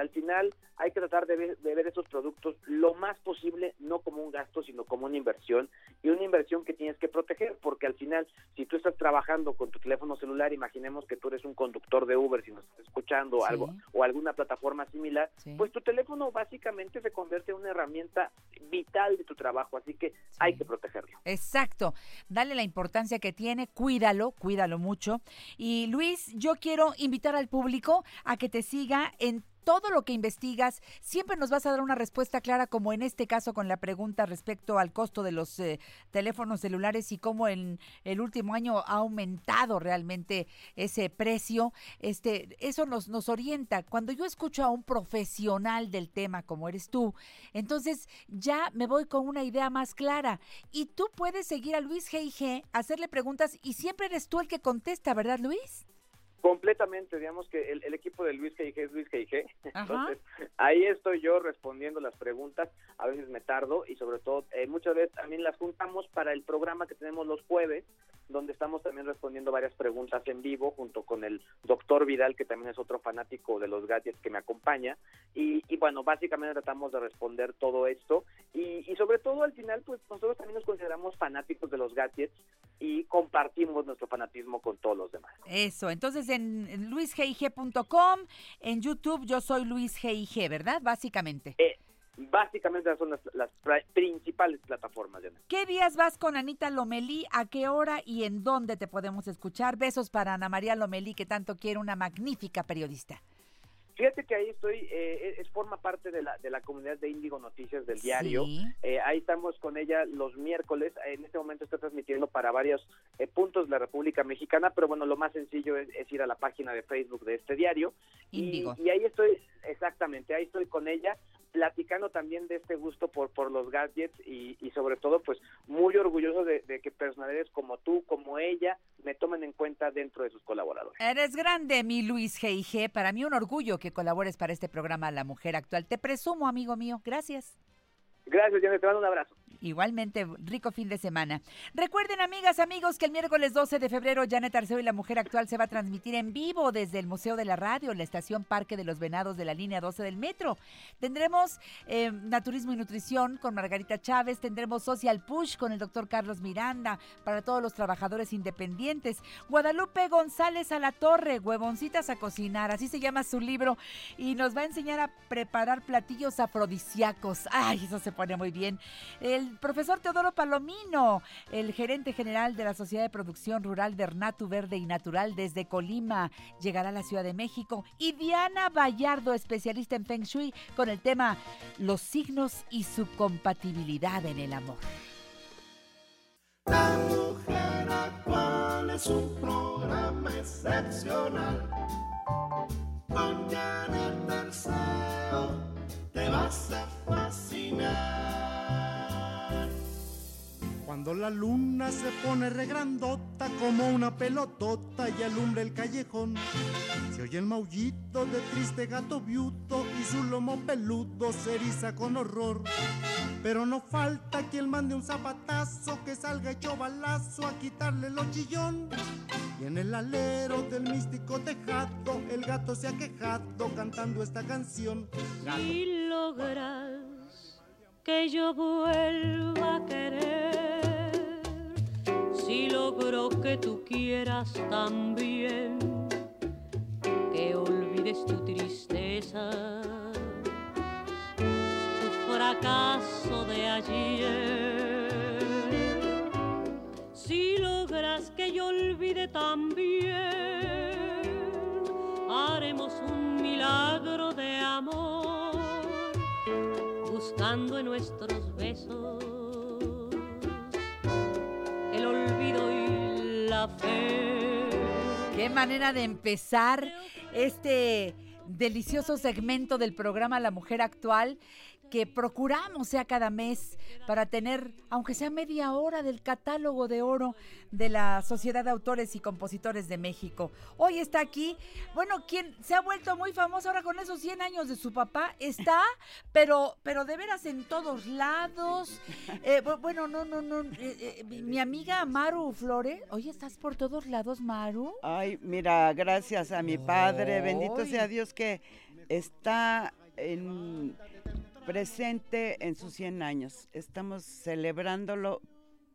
Al final hay que tratar de ver, de ver esos productos lo más posible, no como un gasto, sino como una inversión, y una inversión que tienes que proteger, porque al final, si tú estás trabajando con tu teléfono celular, imaginemos que tú eres un conductor de Uber, si nos estás escuchando Sí. algo, o alguna plataforma similar, Sí. pues tu teléfono básicamente se convierte en una herramienta vital de tu trabajo, así que hay que protegerlo. Exacto. Dale la importancia que tiene, cuídalo, cuídalo mucho. Y Luis, yo quiero invitar al público a que te siga en todo lo que investigas. Siempre nos vas a dar una respuesta clara, como en este caso con la pregunta respecto al costo de los eh, teléfonos celulares y cómo en el último año ha aumentado realmente ese precio. Este, eso nos, nos orienta. Cuando yo escucho a un profesional del tema como eres tú, entonces ya me voy con una idea más clara. Y tú puedes seguir a Luis G&G, hacerle preguntas y siempre eres tú el que contesta, ¿verdad, Luis? Completamente, digamos que el, el equipo de Luis G&G es Luis Ajá. entonces ahí estoy yo respondiendo las preguntas, a veces me tardo y sobre todo eh, muchas veces también las juntamos para el programa que tenemos los jueves, donde estamos también respondiendo varias preguntas en vivo junto con el doctor Vidal, que también es otro fanático de los gadgets que me acompaña. Y, y bueno, básicamente tratamos de responder todo esto. Y, y sobre todo al final, pues nosotros también nos consideramos fanáticos de los gadgets y compartimos nuestro fanatismo con todos los demás. Eso, entonces en luisgig.com, en YouTube yo soy Luis GIG, ¿verdad? Básicamente. Eh, básicamente son las, las principales plataformas. Diana. ¿Qué días vas con Anita Lomelí? ¿A qué hora y en dónde te podemos escuchar? Besos para Ana María Lomelí, que tanto quiere una magnífica periodista. Fíjate que ahí estoy, eh, es forma parte de la, de la comunidad de Índigo Noticias del diario. Sí. Eh, ahí estamos con ella los miércoles. En este momento está transmitiendo para varios eh, puntos de la República Mexicana, pero bueno, lo más sencillo es, es ir a la página de Facebook de este diario. Y, ahí estoy, exactamente, ahí estoy con ella platicando también de este gusto por, por los gadgets y, y sobre todo pues muy orgulloso de, de que personalidades como tú, como ella, me tomen en cuenta dentro de sus colaboradores. Eres grande, mi Luis GIG. Para mí un orgullo que colabores para este programa La Mujer Actual. Te presumo, amigo mío. Gracias. Gracias, Diana, te mando un abrazo. Igualmente, rico fin de semana. Recuerden, amigas, amigos, que el miércoles 12 de febrero, Janet Arceo y la Mujer Actual se va a transmitir en vivo desde el Museo de la Radio, la estación Parque de los Venados de la línea 12 del metro. Tendremos eh, Naturismo y Nutrición con Margarita Chávez, tendremos Social Push con el doctor Carlos Miranda para todos los trabajadores independientes. Guadalupe González a la Torre, Huevoncitas a cocinar, así se llama su libro, y nos va a enseñar a preparar platillos afrodisíacos. Ay, eso se pone muy bien. El profesor Teodoro Palomino, el gerente general de la Sociedad de Producción Rural Bernatu Verde y Natural desde Colima, llegará a la Ciudad de México. Y Diana Vallardo, especialista en Feng Shui, con el tema Los signos y su compatibilidad en el amor. La mujer actual es un programa excepcional. Con Janet Arceo te vas a fascinar. Cuando la luna se pone regrandota como una pelotota y alumbra el callejón, se oye el maullito de triste gato viuto y su lomo peludo se eriza con horror. Pero no falta quien mande un zapatazo que salga hecho balazo a quitarle lo chillón. Y en el alero del místico tejado, el gato se ha quejado cantando esta canción. Si logras que yo vuelva a querer, si logro que tú quieras también, que olvides tu tristeza, tu fracaso Si logras que yo olvide también, haremos un milagro de amor, buscando en nuestros besos el olvido y la fe. Qué manera de empezar este delicioso segmento del programa La Mujer Actual que procuramos sea cada mes para tener, aunque sea media hora, del catálogo de oro de la Sociedad de Autores y Compositores de México. Hoy está aquí, bueno, quien se ha vuelto muy famoso ahora con esos 100 años de su papá, está, pero, pero de veras en todos lados. Eh, bu- bueno, no, no, no, eh, eh, mi- mi amiga Maru Flores, oye, ¿estás por todos lados, Maru? Ay, mira, gracias a mi padre, bendito Ay. sea Dios que está en- presente en sus 100 años. Estamos celebrándolo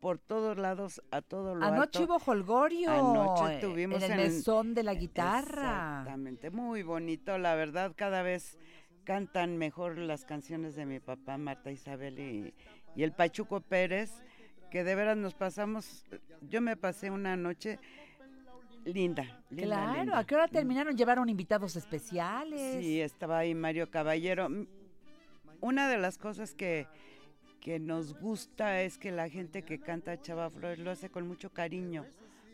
por todos lados, a todo lo Anoche alto. hubo holgorio Anoche estuvimos en el mesón de la guitarra. Exactamente, muy bonito, la verdad, cada vez cantan mejor las canciones de mi papá, Marta Isabel y, y el Pachuco Pérez, que de veras nos pasamos, yo me pasé una noche linda, linda, Claro, linda. ¿a qué hora terminaron? ¿Llevaron invitados especiales? Sí, estaba ahí Mario Caballero. Una de las cosas que, que nos gusta es que la gente que canta Chava Flores lo hace con mucho cariño,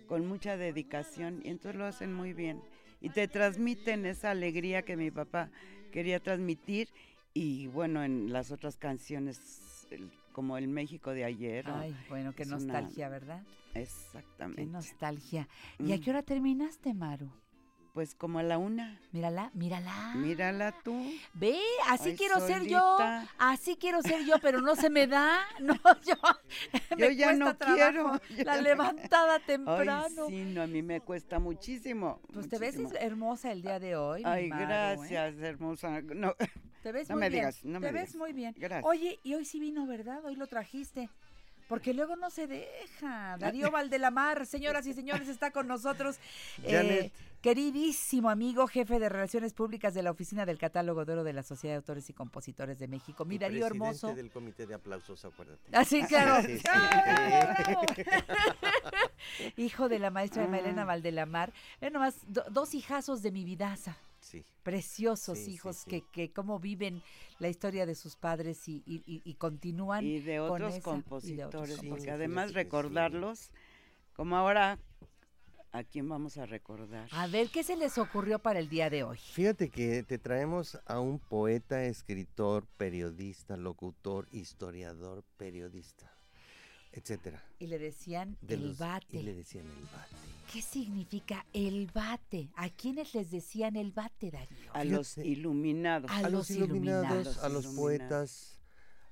con mucha dedicación, y entonces lo hacen muy bien. Y te transmiten esa alegría que mi papá quería transmitir, y bueno, en las otras canciones, como el México de ayer. Ay, bueno, qué una- nostalgia, ¿verdad? Exactamente. Qué nostalgia. ¿Y a Mm. qué hora terminaste, Maru? Pues como a la una. Mírala, mírala. Mírala tú. Ve, así Ay, quiero ser yo. Así quiero ser yo, pero no se me da. (laughs) No, yo. (laughs) Ya no trabajo quiero. (laughs) La levantada temprano. Ay, sí, no, a mí me cuesta muchísimo. Pues te ves hermosa el día de hoy. Ay, Maru, ¿eh? gracias, hermosa. No, Te ves no muy me bien. digas, no me Te ves digas. muy bien. Gracias. Oye, y hoy sí vino, ¿verdad? Hoy lo trajiste. Porque luego no se deja. Darío Valdelamar, señoras y señores, está con nosotros. Eh, Janet. Queridísimo amigo, jefe de Relaciones Públicas de la Oficina del Catálogo de Oro de la Sociedad de Autores y Compositores de México. Mi Y Darío presidente hermoso. del comité de aplausos, acuérdate. Ah, sí, claro. (laughs) Sí, sí. ¡Ah, (laughs) Hijo de la maestra Ah. Elena Valdelamar. Ve nomás, do- dos hijazos de mi vidaza. Sí. Preciosos Sí, hijos sí. Que, que cómo viven la historia de sus padres y, y- y- y continúan. y de con otros esa- y de otros compositores, porque compositores. además recordarlos, como ahora, ¿a quién vamos a recordar? A ver, ¿qué se les ocurrió para el día de hoy? Fíjate que te traemos a un poeta, escritor, periodista, locutor, historiador, periodista, etcétera. Y le decían De el los- bate. Y le decían el bate. ¿Qué significa el bate? ¿A quiénes les decían el bate, Darío? A los iluminados. A a los iluminados, a los iluminados. poetas,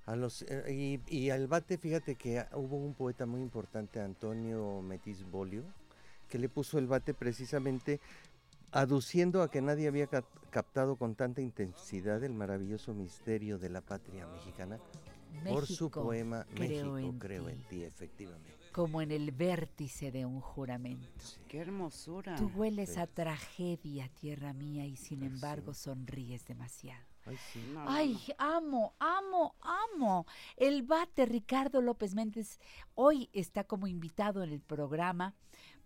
a los eh, y, y al bate, fíjate que hubo un poeta muy importante, Antonio Metis Bolio, que le puso el bate precisamente aduciendo a que nadie había cap- captado con tanta intensidad el maravilloso misterio de la patria mexicana por su poema creo México, en creo ti. en ti, efectivamente. Como en el vértice de un juramento. Qué hermosura. Tú hueles Sí. a tragedia, tierra mía, y sin embargo sonríes demasiado. Ay, sí. No, no, Ay, amo, amo, amo. El bate Ricardo López Méndez hoy está como invitado en el programa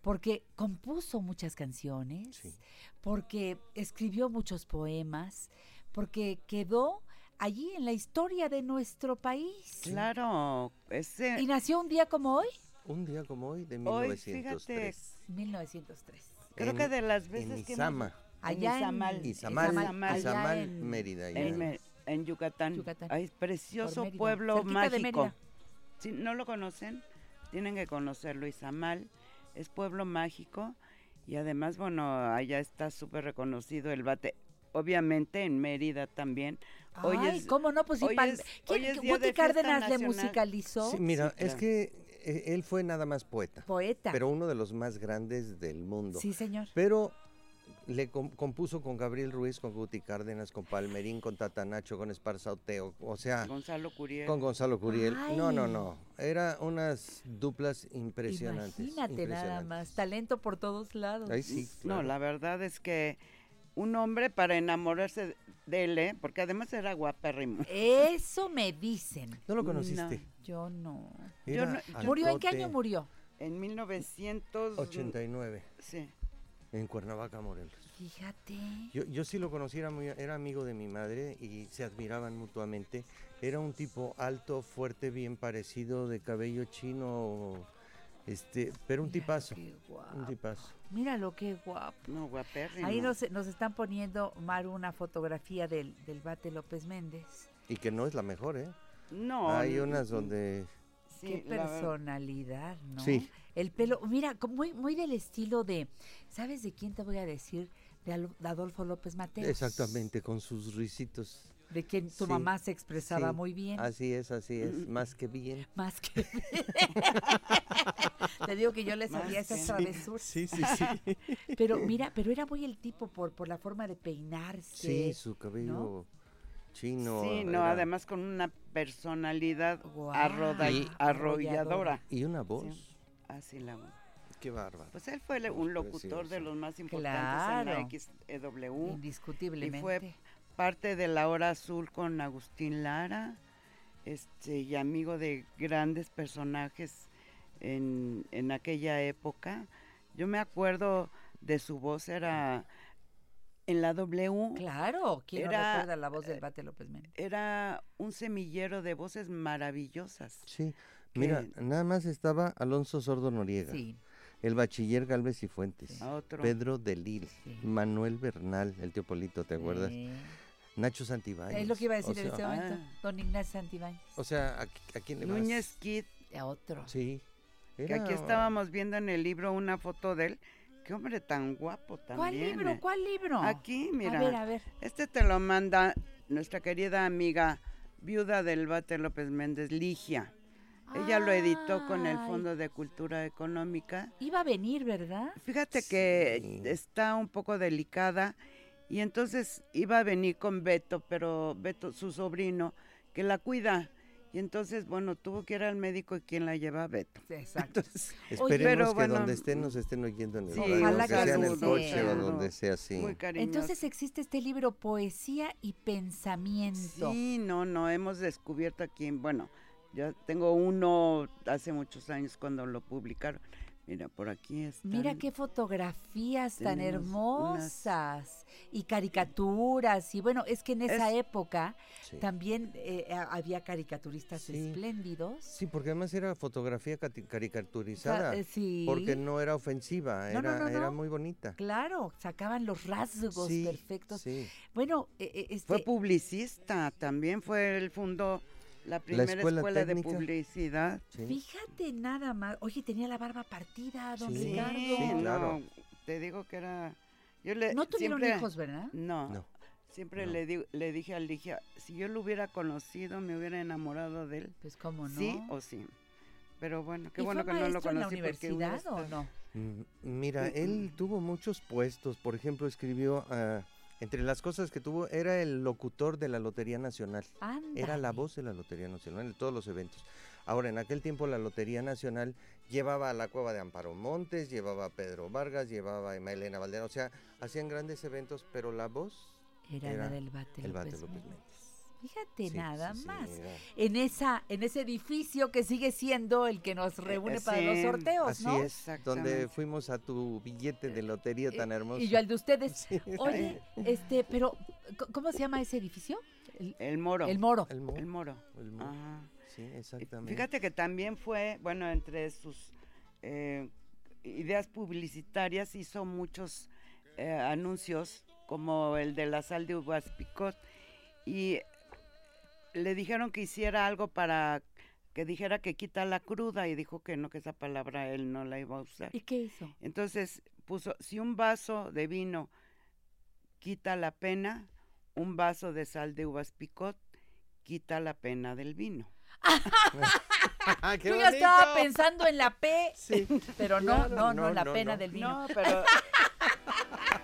porque compuso muchas canciones, Sí. porque escribió muchos poemas, porque quedó allí en la historia de nuestro país. Claro, ese... ¿Y nació un día como hoy? Un día como hoy de Hoy, 1903. 1903. Creo en- que de las veces en que... Izama. Allá en Izamal. Izamal, Izamal. Izamal, allá en- Mérida. En, en Yucatán. Yucatán. Ay, precioso pueblo cerquita de mágico. Mérida. Si no lo conocen, tienen que conocerlo. Izamal es pueblo mágico y además, bueno, allá está súper reconocido el bate. Obviamente en Mérida también. Hoy Ay, es- ¿cómo no? Pues hoy Pal- es- ¿Quién- hoy es día de Cárdenas le nacional. musicalizó. Sí, mira, Sí, es claro. que eh, él fue nada más poeta. Poeta. Pero uno de los más grandes del mundo. Sí, señor. Pero le com- compuso con Gabriel Ruiz, con Guti Cárdenas, con Palmerín, con Tatanacho, con Esparza Oteo, o sea, Gonzalo Curiel. con Gonzalo Curiel. No, no, no. Era unas duplas impresionantes. Imagínate nada más, talento por todos lados. Ay, sí, No, la verdad es que un hombre para enamorarse de él, ¿eh? porque además era guapérrimo. Eso me dicen. ¿No lo conociste? Yo no. Yo no- yo- ¿Murió en qué año murió? En 1900... 89, Sí. En Cuernavaca, Morelos. Fíjate. Yo, yo sí lo conocí, era, muy- era amigo de mi madre y se admiraban mutuamente. Era un tipo alto, fuerte, bien parecido, de cabello chino, este, pero un tipazo. Qué guapo. Un tipazo. Míralo, qué guapo. No, guapérrimo. Ahí nos, nos están poniendo, Maru, una fotografía del, del bate López Méndez. Y que no es la mejor, ¿eh? No. Hay unas donde... sí, Qué personalidad, ¿no? Sí. El pelo, mira, muy, muy del estilo de, ¿sabes de quién te voy a decir? De, Adolfo López Mateos. Exactamente, con sus risitos. De quien tu Sí, mamá se expresaba sí, muy bien. Así es, así es, más que bien. (laughs) Más que (laughs) Te digo que yo le sabía esas travesuras. Sí, sí, sí. (laughs) Pero mira, pero era muy el tipo por, por la forma de peinarse. Sí, su cabello chino. Sí, no, era- además con una personalidad Y- arrolladora. Y una voz. Sí, así la voz. Qué bárbaro. Pues él fue un locutor de los más importantes Claro. en la XEW. Indiscutiblemente. Y fue parte de la hora azul con Agustín Lara, este, y amigo de grandes personajes en, en aquella época. Yo me acuerdo de su voz, era en la W. Claro, ¿quién no Era- recuerda la voz del bate López Méndez? Era un semillero de voces maravillosas. Sí, mira, nada más estaba Alonso Sordo Noriega, Sí. el bachiller Galvez y Fuentes, A otro. Pedro de Lille, Sí. Manuel Bernal, el tío Polito, ¿te acuerdas? Sí. Nacho Santibáñez. Es lo que iba a decir o en sea, este momento. ah. Don Ignacio Santibáñez. O sea, ¿a, a quién le vas? Núñez Kid, A otro. Sí. que aquí estábamos viendo en el libro una foto de él, Qué hombre tan guapo también. ¿Cuál libro? eh. ¿Cuál libro? Aquí, mira. A ver, a ver. Este te lo manda nuestra querida amiga viuda del Bate López Méndez, Ligia. Ella lo editó con el. Fondo de Cultura Económica. Iba a venir, ¿verdad? Fíjate que está un poco delicada y entonces iba a venir con Beto, pero Beto, su sobrino, que la cuida. Y entonces, bueno, tuvo que ir al médico y quien la lleva Beto. Exacto. Esperemos pero que bueno, donde estén nos estén oyendo en el Sí, radio, ojalá que que sea en el coche sea. o donde sea así. Muy. Entonces existe este libro Poesía y Pensamiento. Sí, no, no, hemos descubierto aquí, bueno, ya tengo uno hace muchos años cuando lo publicaron. Mira, por aquí está. Mira qué fotografías tan hermosas y caricaturas. Y bueno, es que en esa época Sí. también eh, había caricaturistas Sí. espléndidos. Sí, porque además era fotografía caricaturizada. Ca- eh, sí. Porque no era ofensiva, No, era, no, era muy bonita. Claro, sacaban los rasgos Sí, perfectos. sí. Bueno, eh, eh, este, Fue publicista, también fue, él fundó la primera escuela escuela, de publicidad. fíjate nada más. Oye, tenía la barba partida, don Sí, Ricardo. no, te digo que era... Yo le, No tuvieron siempre- hijos, ¿verdad? No, No, siempre no. Le, di- le dije a Ligia, si yo lo hubiera conocido, me hubiera enamorado de él. Pues cómo no. Sí o sí. Pero bueno, qué ¿Y bueno fue que no lo maestro en la conocí universidad o no? Mm, Mira, él (clears throat) tuvo muchos puestos. Por ejemplo, escribió, ah, entre las cosas que tuvo, era el locutor de la Lotería Nacional. Era la voz de la Lotería Nacional en todos los eventos. Ahora, en aquel tiempo la Lotería Nacional llevaba a la cueva de Amparo Montes, llevaba a Pedro Vargas, llevaba a Emma Elena Valderón. O sea, hacían grandes eventos, pero la voz Era la del Bate el Bate López López Méndez. Fíjate Sí, nada sí, más. En esa, en ese edificio que sigue siendo el que nos reúne para los sorteos, Así ¿no? es, donde fuimos a tu billete de lotería tan hermoso. Y yo al de ustedes. (laughs) Oye, este, pero ¿cómo se llama ese edificio? El, El Moro. El Moro. El Moro. El Moro. El Moro. Ajá. Sí, exactamente. Fíjate que también fue, bueno, entre sus eh, ideas publicitarias hizo muchos eh, anuncios, como el de la sal de uvas picot, y le dijeron que hiciera algo para que dijera que quita la cruda, y dijo que no, que esa palabra él no la iba a usar. ¿Y qué hizo? Entonces puso, si un vaso de vino quita la pena, un vaso de sal de uvas picot quita la pena del vino. ¡Qué Yo ya estaba pensando en la P, pero no, Claro. no, no, No, la no, pena no. del vino. No, pero, (laughs)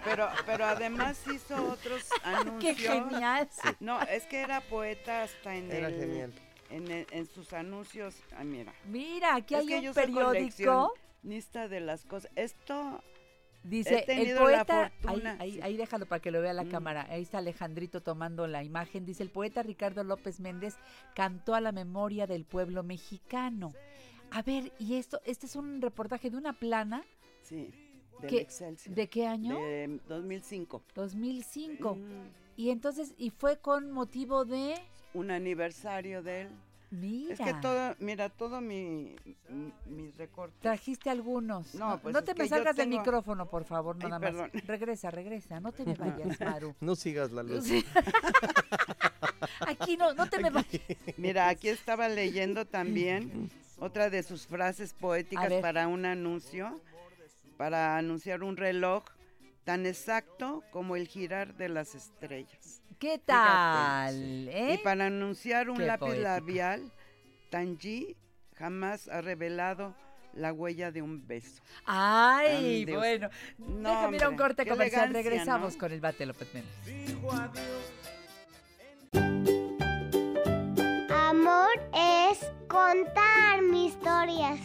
pero, pero además hizo otros (laughs) anuncios. genial! Sí. No, es que era poeta hasta en Era el- genial. En, el- en sus anuncios. Ay, mira. Mira, aquí Es hay que un yo periódico. coleccionista de las cosas. Esto Dice, el poeta, ahí, ahí, sí. ahí déjalo para que lo vea la Mm. cámara, ahí está Alejandrito tomando la imagen, dice, el poeta Ricardo López Méndez cantó a la memoria del pueblo mexicano. A ver, y esto, este es un reportaje de una plana, Sí, del ¿Qué- Excelsior. ¿de qué año? De 2005. 2005. Mm. Y entonces, y fue con motivo de... Un aniversario de él. Mira. Es que todo, mira, todo mi, mi- mis recortes. Trajiste algunos. No, pues no te me salgas del tengo- micrófono, por favor, Ay, nada más. perdón. Regresa, regresa, no te me (laughs) vayas, Maru. No sigas la luz. (laughs) Aquí no, no te me vayas. Mira, aquí estaba leyendo también (laughs) otra de sus frases poéticas para un anuncio, para anunciar un reloj tan exacto como el girar de las estrellas. ¿Qué tal? Y ¿Eh? para anunciar un Qué lápiz poético. labial, Tanji jamás ha revelado la huella de un beso. Ay, Ande bueno. No, Déjame ir a un corte comercial. elegancia, Regresamos ¿no? con el bate López Méndez. Amor es contar mis historias.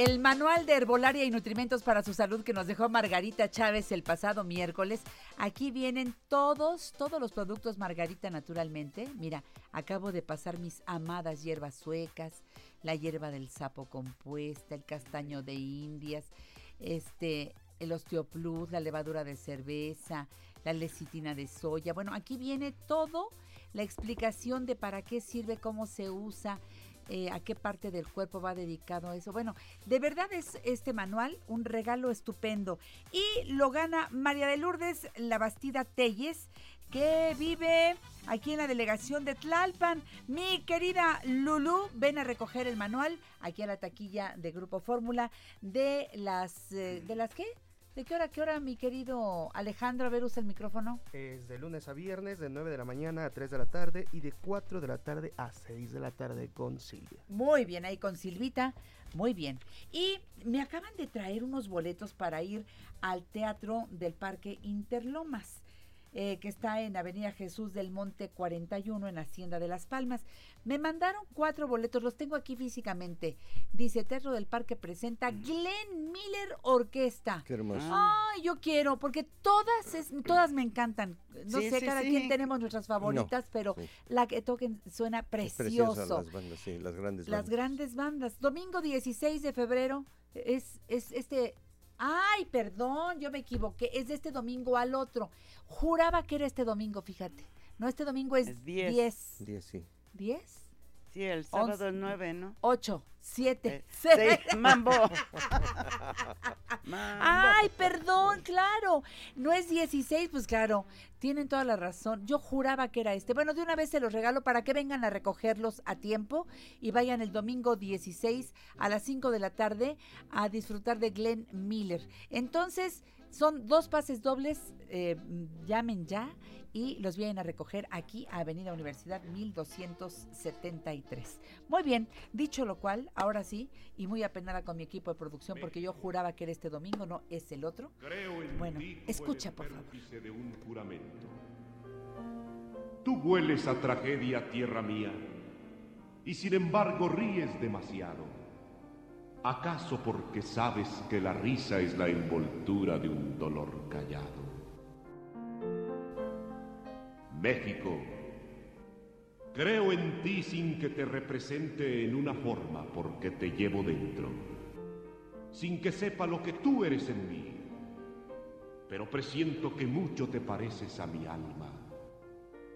El manual de herbolaria y nutrimentos para su salud que nos dejó Margarita Chávez el pasado miércoles. Aquí vienen todos, todos los productos Margarita naturalmente. Mira, acabo de pasar mis amadas hierbas suecas, la hierba del sapo compuesta, el castaño de indias, este, el osteoplus, la levadura de cerveza, la lecitina de soya. Bueno, aquí viene todo, la explicación de para qué sirve, cómo se usa, eh, a qué parte del cuerpo va dedicado eso. Bueno, de verdad es este manual un regalo estupendo. Y lo gana María de Lourdes La Bastida Telles. que vive aquí en la delegación de Tlalpan. Mi querida Lulu, ven a recoger el manual aquí a la taquilla de Grupo Fórmula de las... eh, ¿De las qué? ¿De qué hora, qué hora, mi querido Alejandro? A ver, usa el micrófono. Es de lunes a viernes, de 9 de la mañana a 3 de la tarde y de 4 de la tarde a 6 de la tarde con Silvia. Muy bien, ahí con Silvita. Muy bien. Y me acaban de traer unos boletos para ir al Teatro del Parque Interlomas, eh, que está en Avenida Jesús del Monte 41, en Hacienda de Las Palmas. Me mandaron cuatro boletos, los tengo aquí físicamente. Dice, Teatro del Parque presenta Glenn Miller Orquesta. Qué hermoso. Ay, yo quiero, porque todas es, todas me encantan. No Sí, sé, sí, cada sí. quien tenemos nuestras favoritas, pero sí. la que toquen suena precioso. las bandas, sí, las grandes Las bandas. grandes bandas. Domingo 16 de febrero es, es este... Ay, perdón, yo me equivoqué. Es de este domingo al otro. Juraba que era este domingo, fíjate. No, este domingo es, Es 10. 10. Diez, sí. ¿10? Sí, el sábado Once. es 9, ¿no? 8, 7, Eh, 6. (laughs) seis, mambo. Ay, perdón, claro. No es 16, pues claro. Tienen toda la razón. Yo juraba que era este. Bueno, de una vez se los regalo para que vengan a recogerlos a tiempo y vayan el domingo 16 a las 5 de la tarde a disfrutar de Glenn Miller. Entonces, son dos pases dobles. eh, llamen ya y los vienen a recoger aquí a Avenida Universidad 1273. Muy bien, dicho lo cual, ahora sí, y muy apenada con mi equipo de producción porque yo juraba que era este domingo, no es el otro. Creo en Bueno, ti escucha, por favor. de un juramento. Tú hueles a tragedia, tierra mía, y sin embargo ríes demasiado. ¿Acaso porque sabes que la risa es la envoltura de un dolor callado? México, creo en ti sin que te represente en una forma porque te llevo dentro, sin que sepa lo que tú eres en mí pero presiento que mucho te pareces a mi alma,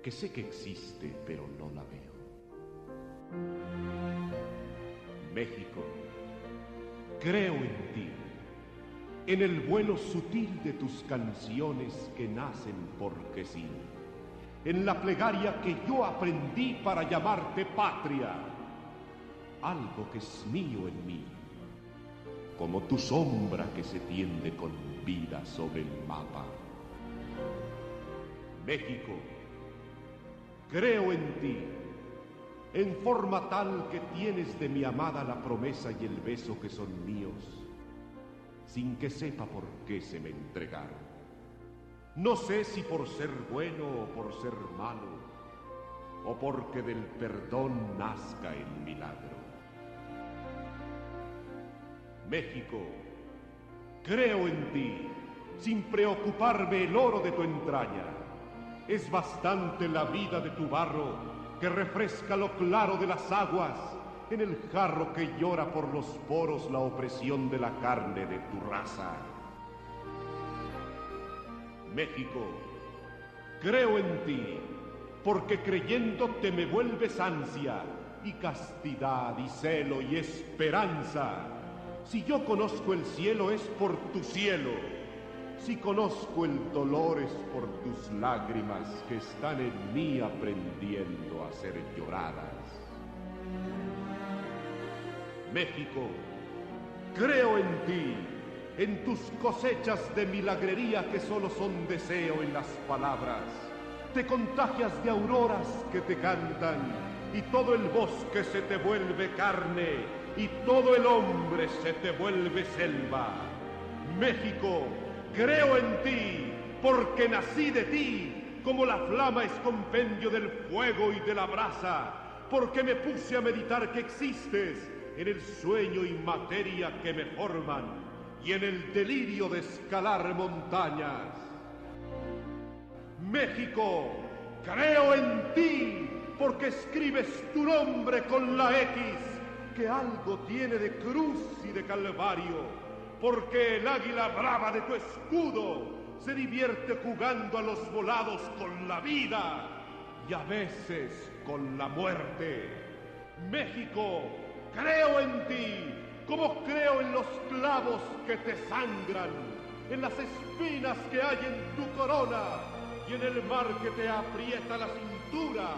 que sé que existe, pero no la veo. México, creo en ti, en el vuelo sutil de tus canciones que nacen porque sí, en la plegaria que yo aprendí para llamarte patria, algo que es mío en mí como tu sombra que se tiende con vida sobre el mapa. México, creo en ti, en forma tal que tienes de mi amada la promesa y el beso que son míos, sin que sepa por qué se me entregaron. No sé si por ser bueno o por ser malo, o porque del perdón nazca el milagro. México, creo en ti, sin preocuparme el oro de tu entraña. Es bastante la vida de tu barro que refresca lo claro de las aguas en el jarro que llora por los poros la opresión de la carne de tu raza. México, creo en ti, porque creyéndote me vuelves ansia y castidad y celo y esperanza. Si yo conozco el cielo es por tu cielo. Si conozco el dolor es por tus lágrimas que están en mí aprendiendo a ser lloradas. México, creo en ti, en tus cosechas de milagrería que solo son deseo en las palabras. Te contagias de auroras que te cantan y todo el bosque se te vuelve carne y todo el hombre se te vuelve selva. México, creo en ti, porque nací de ti, como la flama es compendio del fuego y de la brasa, porque me puse a meditar que existes en el sueño y materia que me forman y en el delirio de escalar montañas. México, creo en ti, porque escribes tu nombre con la X que algo tiene de cruz y de calvario, porque el águila brava de tu escudo se divierte jugando a los volados con la vida y a veces con la muerte. México, creo en ti, como creo en los clavos que te sangran, en las espinas que hay en tu corona, y en el mar que te aprieta la cintura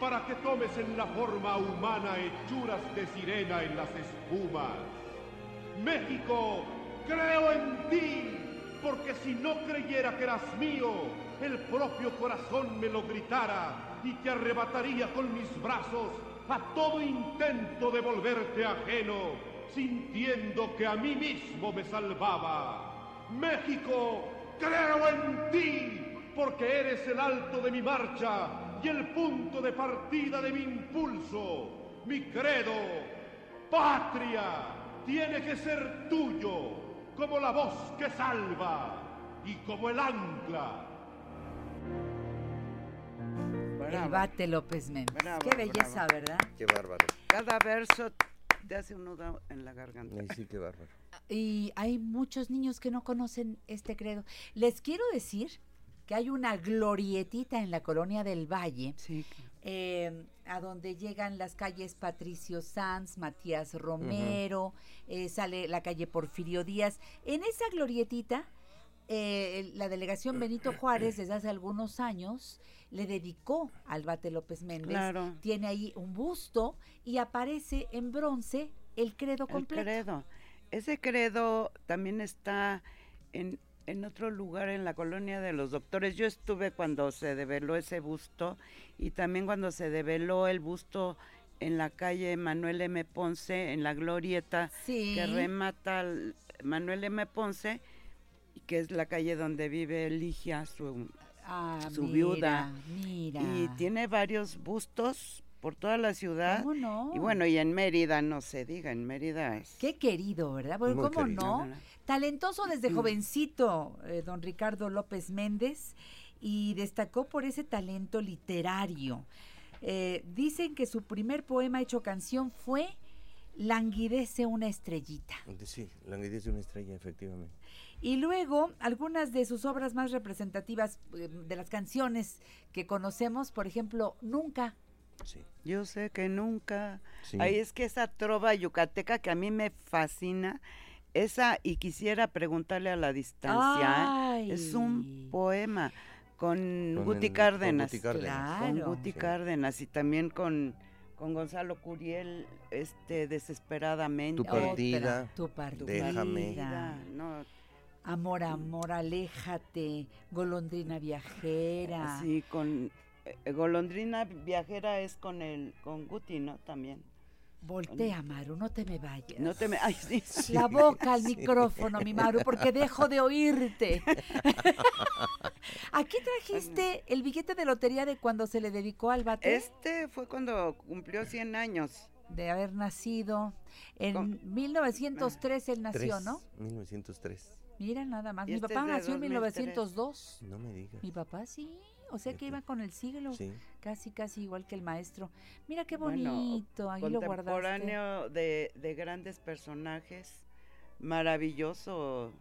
para que tomes en la forma humana hechuras de sirena en las espumas. México, creo en ti, porque si no creyera que eras mío, el propio corazón me lo gritara y te arrebataría con mis brazos a todo intento de volverte ajeno, sintiendo que a mí mismo me salvaba. México, creo en ti, porque eres el alto de mi marcha y el punto de partida de mi impulso, mi credo. Patria tiene que ser tuyo, como la voz que salva y como el ancla. El bate López Méndez. Bravo, Qué belleza, bravo. ¿verdad? Qué bárbaro. Cada verso te hace un nudo en la garganta. Ay, sí, qué bárbaro. Y hay muchos niños que no conocen este credo. Les quiero decir que hay una glorietita en la colonia del Valle, eh, a donde llegan las calles Patricio Sanz, Matías Romero, eh, sale la calle Porfirio Díaz. En esa glorietita, eh, la delegación Benito Juárez desde hace algunos años le dedicó al Bate López Méndez. Claro. Tiene ahí un busto y aparece en bronce el credo El completo. credo. Ese credo también está en, en otro lugar en la colonia de los doctores. Yo estuve cuando se develó ese busto y también cuando se develó el busto en la calle Manuel M. Ponce, en la glorieta Sí. que remata el Manuel M. Ponce, que es la calle donde vive Ligia, su, Ah, su mira, viuda. mira. Y tiene varios bustos por toda la ciudad. ¿Cómo no? Y bueno, y en Mérida, no se diga, en Mérida es... Qué querido, ¿verdad? Bueno, ¿Cómo querido. no? Talentoso desde jovencito, eh, don Ricardo López Méndez, y destacó por ese talento literario. Eh, dicen que su primer poema hecho canción fue Languidece una estrellita. Sí, languidez de una estrella, efectivamente. Y luego, algunas de sus obras más representativas eh, de las canciones que conocemos, por ejemplo, Nunca. Yo sé que nunca. Sí. Ahí es que esa trova yucateca que a mí me fascina, esa y quisiera preguntarle a la distancia, ¿eh? es un poema con, Con Guti el- con Cárdenas. Guti Cárdenas. Con. Guti Sí. Cárdenas y también con, con Gonzalo Curiel, este desesperadamente. Tu partida, Otra, tu partida. déjame. No, Amor, amor, aléjate, golondrina viajera. Sí, con Golondrina Viajera es con el con Guti, ¿no? También. Voltea, Maru, no te me vayas. No te me ay, sí. La boca al (laughs) micrófono, mi Maru, porque dejo de oírte. (laughs) Aquí trajiste el billete de lotería de cuando se le dedicó al bate. Este fue cuando cumplió 100 años. De haber nacido. En 1903 él nació, Tres, ¿no? 1903. Mira, nada más. Mi este papá nació en 2003. 1902. No me digas. Mi papá sí. O sea que iba con el siglo. Sí. Casi, casi igual que el maestro. Mira qué Bueno, bonito. Ahí lo guardaste. Contemporáneo de, de grandes personajes. Maravilloso.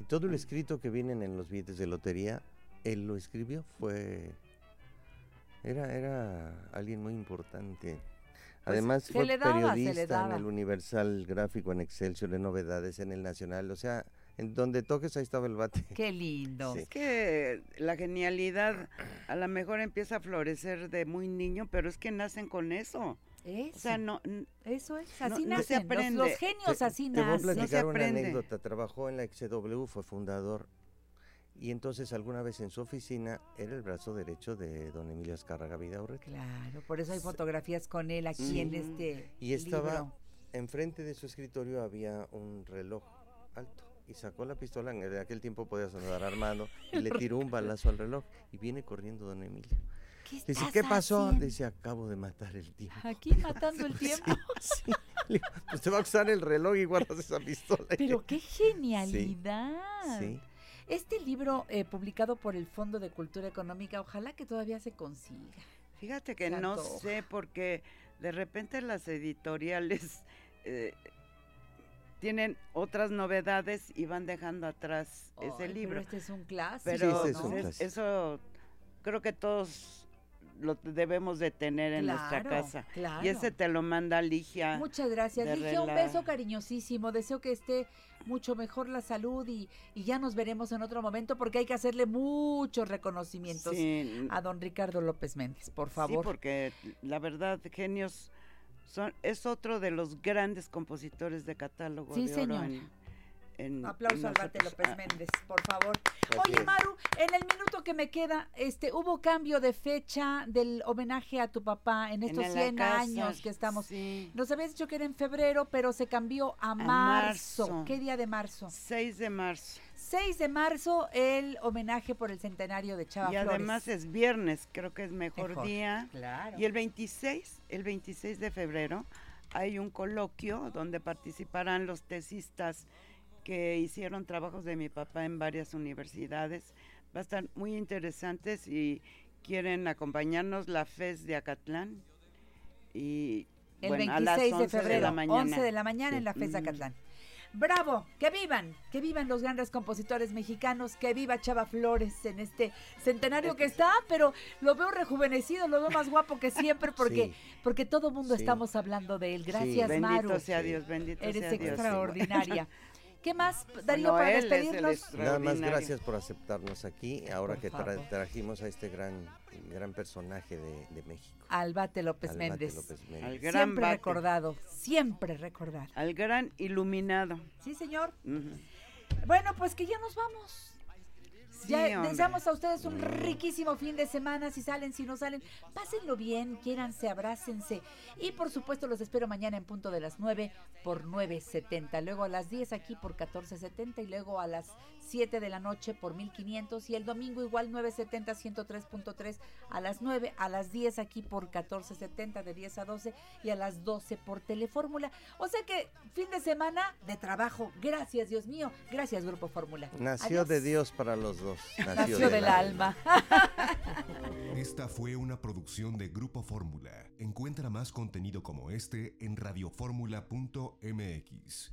Y todo el escrito que vienen en los billetes de lotería, él lo escribió, fue... Era, era alguien muy importante. Además se fue le daba, se le periodista en el Universal Gráfico, en Excelsior, de Novedades, en el Nacional. O sea, en donde toques ahí estaba el bate. (laughs) Qué lindo. Es que la genialidad a lo mejor empieza a florecer de muy niño, pero es que nacen con eso. O sea, no. Eso es, no- así no se nacen. los- los, genios Te- así Te voy a nacen. platicar una anécdota. Trabajó en la XW, fue fundador. Y entonces alguna vez en su oficina era el brazo derecho de don Emilio Azcárraga Vidaurre. Claro, por eso hay fotografías con él aquí Sí. en este Y estaba libro. enfrente de su escritorio había un reloj alto y sacó la pistola, en aquel tiempo podía sonar armado, (laughs) y le tiró un balazo al reloj y viene corriendo don Emilio. ¿Qué Dice, estás ¿qué pasó? haciendo? Dice, acabo de matar el tiempo. Aquí matando el (laughs) tiempo. Sí, sí. Le digo, pues te va a usar el reloj y guardas esa pistola. (laughs) Pero qué genialidad. Sí. Este libro eh, publicado por el Fondo de Cultura Económica, ojalá que todavía se consiga. Fíjate que no sé, porque de repente las editoriales eh, tienen otras novedades y van dejando atrás ese pero libro. este es un clásico, Pero Sí, este es un es- clásico. eso creo que todos lo debemos de tener en nuestra casa. claro. Y ese te lo manda Ligia. Muchas gracias. Ligia, un beso cariñosísimo. Deseo que esté mucho mejor la salud y, y ya nos veremos en otro momento porque hay que hacerle muchos reconocimientos Sí. a don Ricardo López Méndez, por Sí, favor. porque la verdad, genios son, es otro de los grandes compositores de catálogo Sí, de oro en- en Aplauso al Bate. López Ah, Méndez, por favor. Oye, es. Maru, en el minuto que me queda, este, hubo cambio de fecha del homenaje a tu papá en estos el 100 Alcázar, años que estamos. Nos habías dicho que era en febrero, pero se cambió a, marzo. marzo. ¿Qué día de marzo? 6 de marzo. 6 de marzo, el homenaje por el centenario de Chava Y Flores. además es viernes, creo que es mejor, Mejor, día. claro. Y el 26, el 26 de febrero, hay un coloquio donde participarán los tesistas que hicieron trabajos de mi papá en varias universidades. Va a estar muy interesantes y quieren acompañarnos la FES de Acatlán. Y El bueno, a 26 las de 11 febrero, la mañana. 11 de la mañana Sí. en la FES Mm. Acatlán. Bravo, que vivan, que vivan los grandes compositores mexicanos, que viva Chava Flores en este centenario que está, pero lo veo rejuvenecido, lo veo más guapo que siempre (laughs) porque Sí. porque todo mundo Sí. estamos hablando de él. Gracias, Bendito Maru. sea Dios, bendito Eres sea Dios. extraordinaria. (laughs) ¿Qué más, Darío, Bueno, para despedirnos? Nada más gracias por aceptarnos aquí, ahora Por que tra- trajimos a este gran, gran personaje de, de México. Al Bate López Al Bate Méndez. López Méndez. Al gran siempre Bate. recordado, siempre recordado. Al gran iluminado. Sí, señor. Bueno, pues que ya nos vamos. Ya hombre. deseamos a ustedes un riquísimo fin de semana. Si salen, si no salen, pásenlo bien, quiéranse, abrácense. Y por supuesto, los espero mañana en punto de las 9 por 9.70. Luego a las 10 aquí por 14.70 y luego a las 7 de la noche por 1500. Y el domingo igual 9.70, 103.3 a las 9, a las 10 aquí por 14.70 de 10 a 12 y a las 12 por Telefórmula. O sea que fin de semana de trabajo. Gracias, Dios mío. Gracias, Grupo Fórmula. Nació Adiós. de Dios para los dos. (laughs) Nació del alma. (laughs) Esta fue una producción de Grupo Fórmula. Encuentra más contenido como este en radioformula.mx.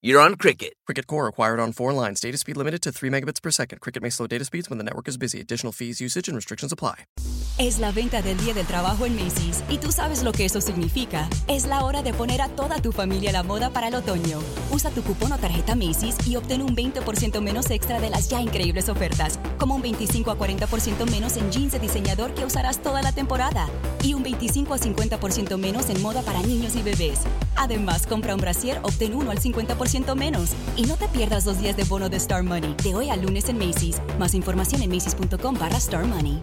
you're on Cricket. Cricket Core acquired on four lines. Data speed limited to 3 megabits per second. Cricket may slow data speeds when the network is busy. Additional fees, usage, and restrictions apply. Es la venta del Día del Trabajo en Macy's y tú sabes lo que eso significa. Es la hora de poner a toda tu familia a la moda para el otoño. Usa tu cupón o tarjeta Macy's y obtén un 20% menos extra de las ya increíbles ofertas, como un 25 a 40% menos en jeans de diseñador que usarás toda la temporada y un 25 a 50% menos en moda para niños y bebés. Además, compra un brasier, obtén uno al 50% menos. Y no te pierdas los días de bono de Star Money de hoy al lunes en Macy's. Más información en macy's.com barra Star Money.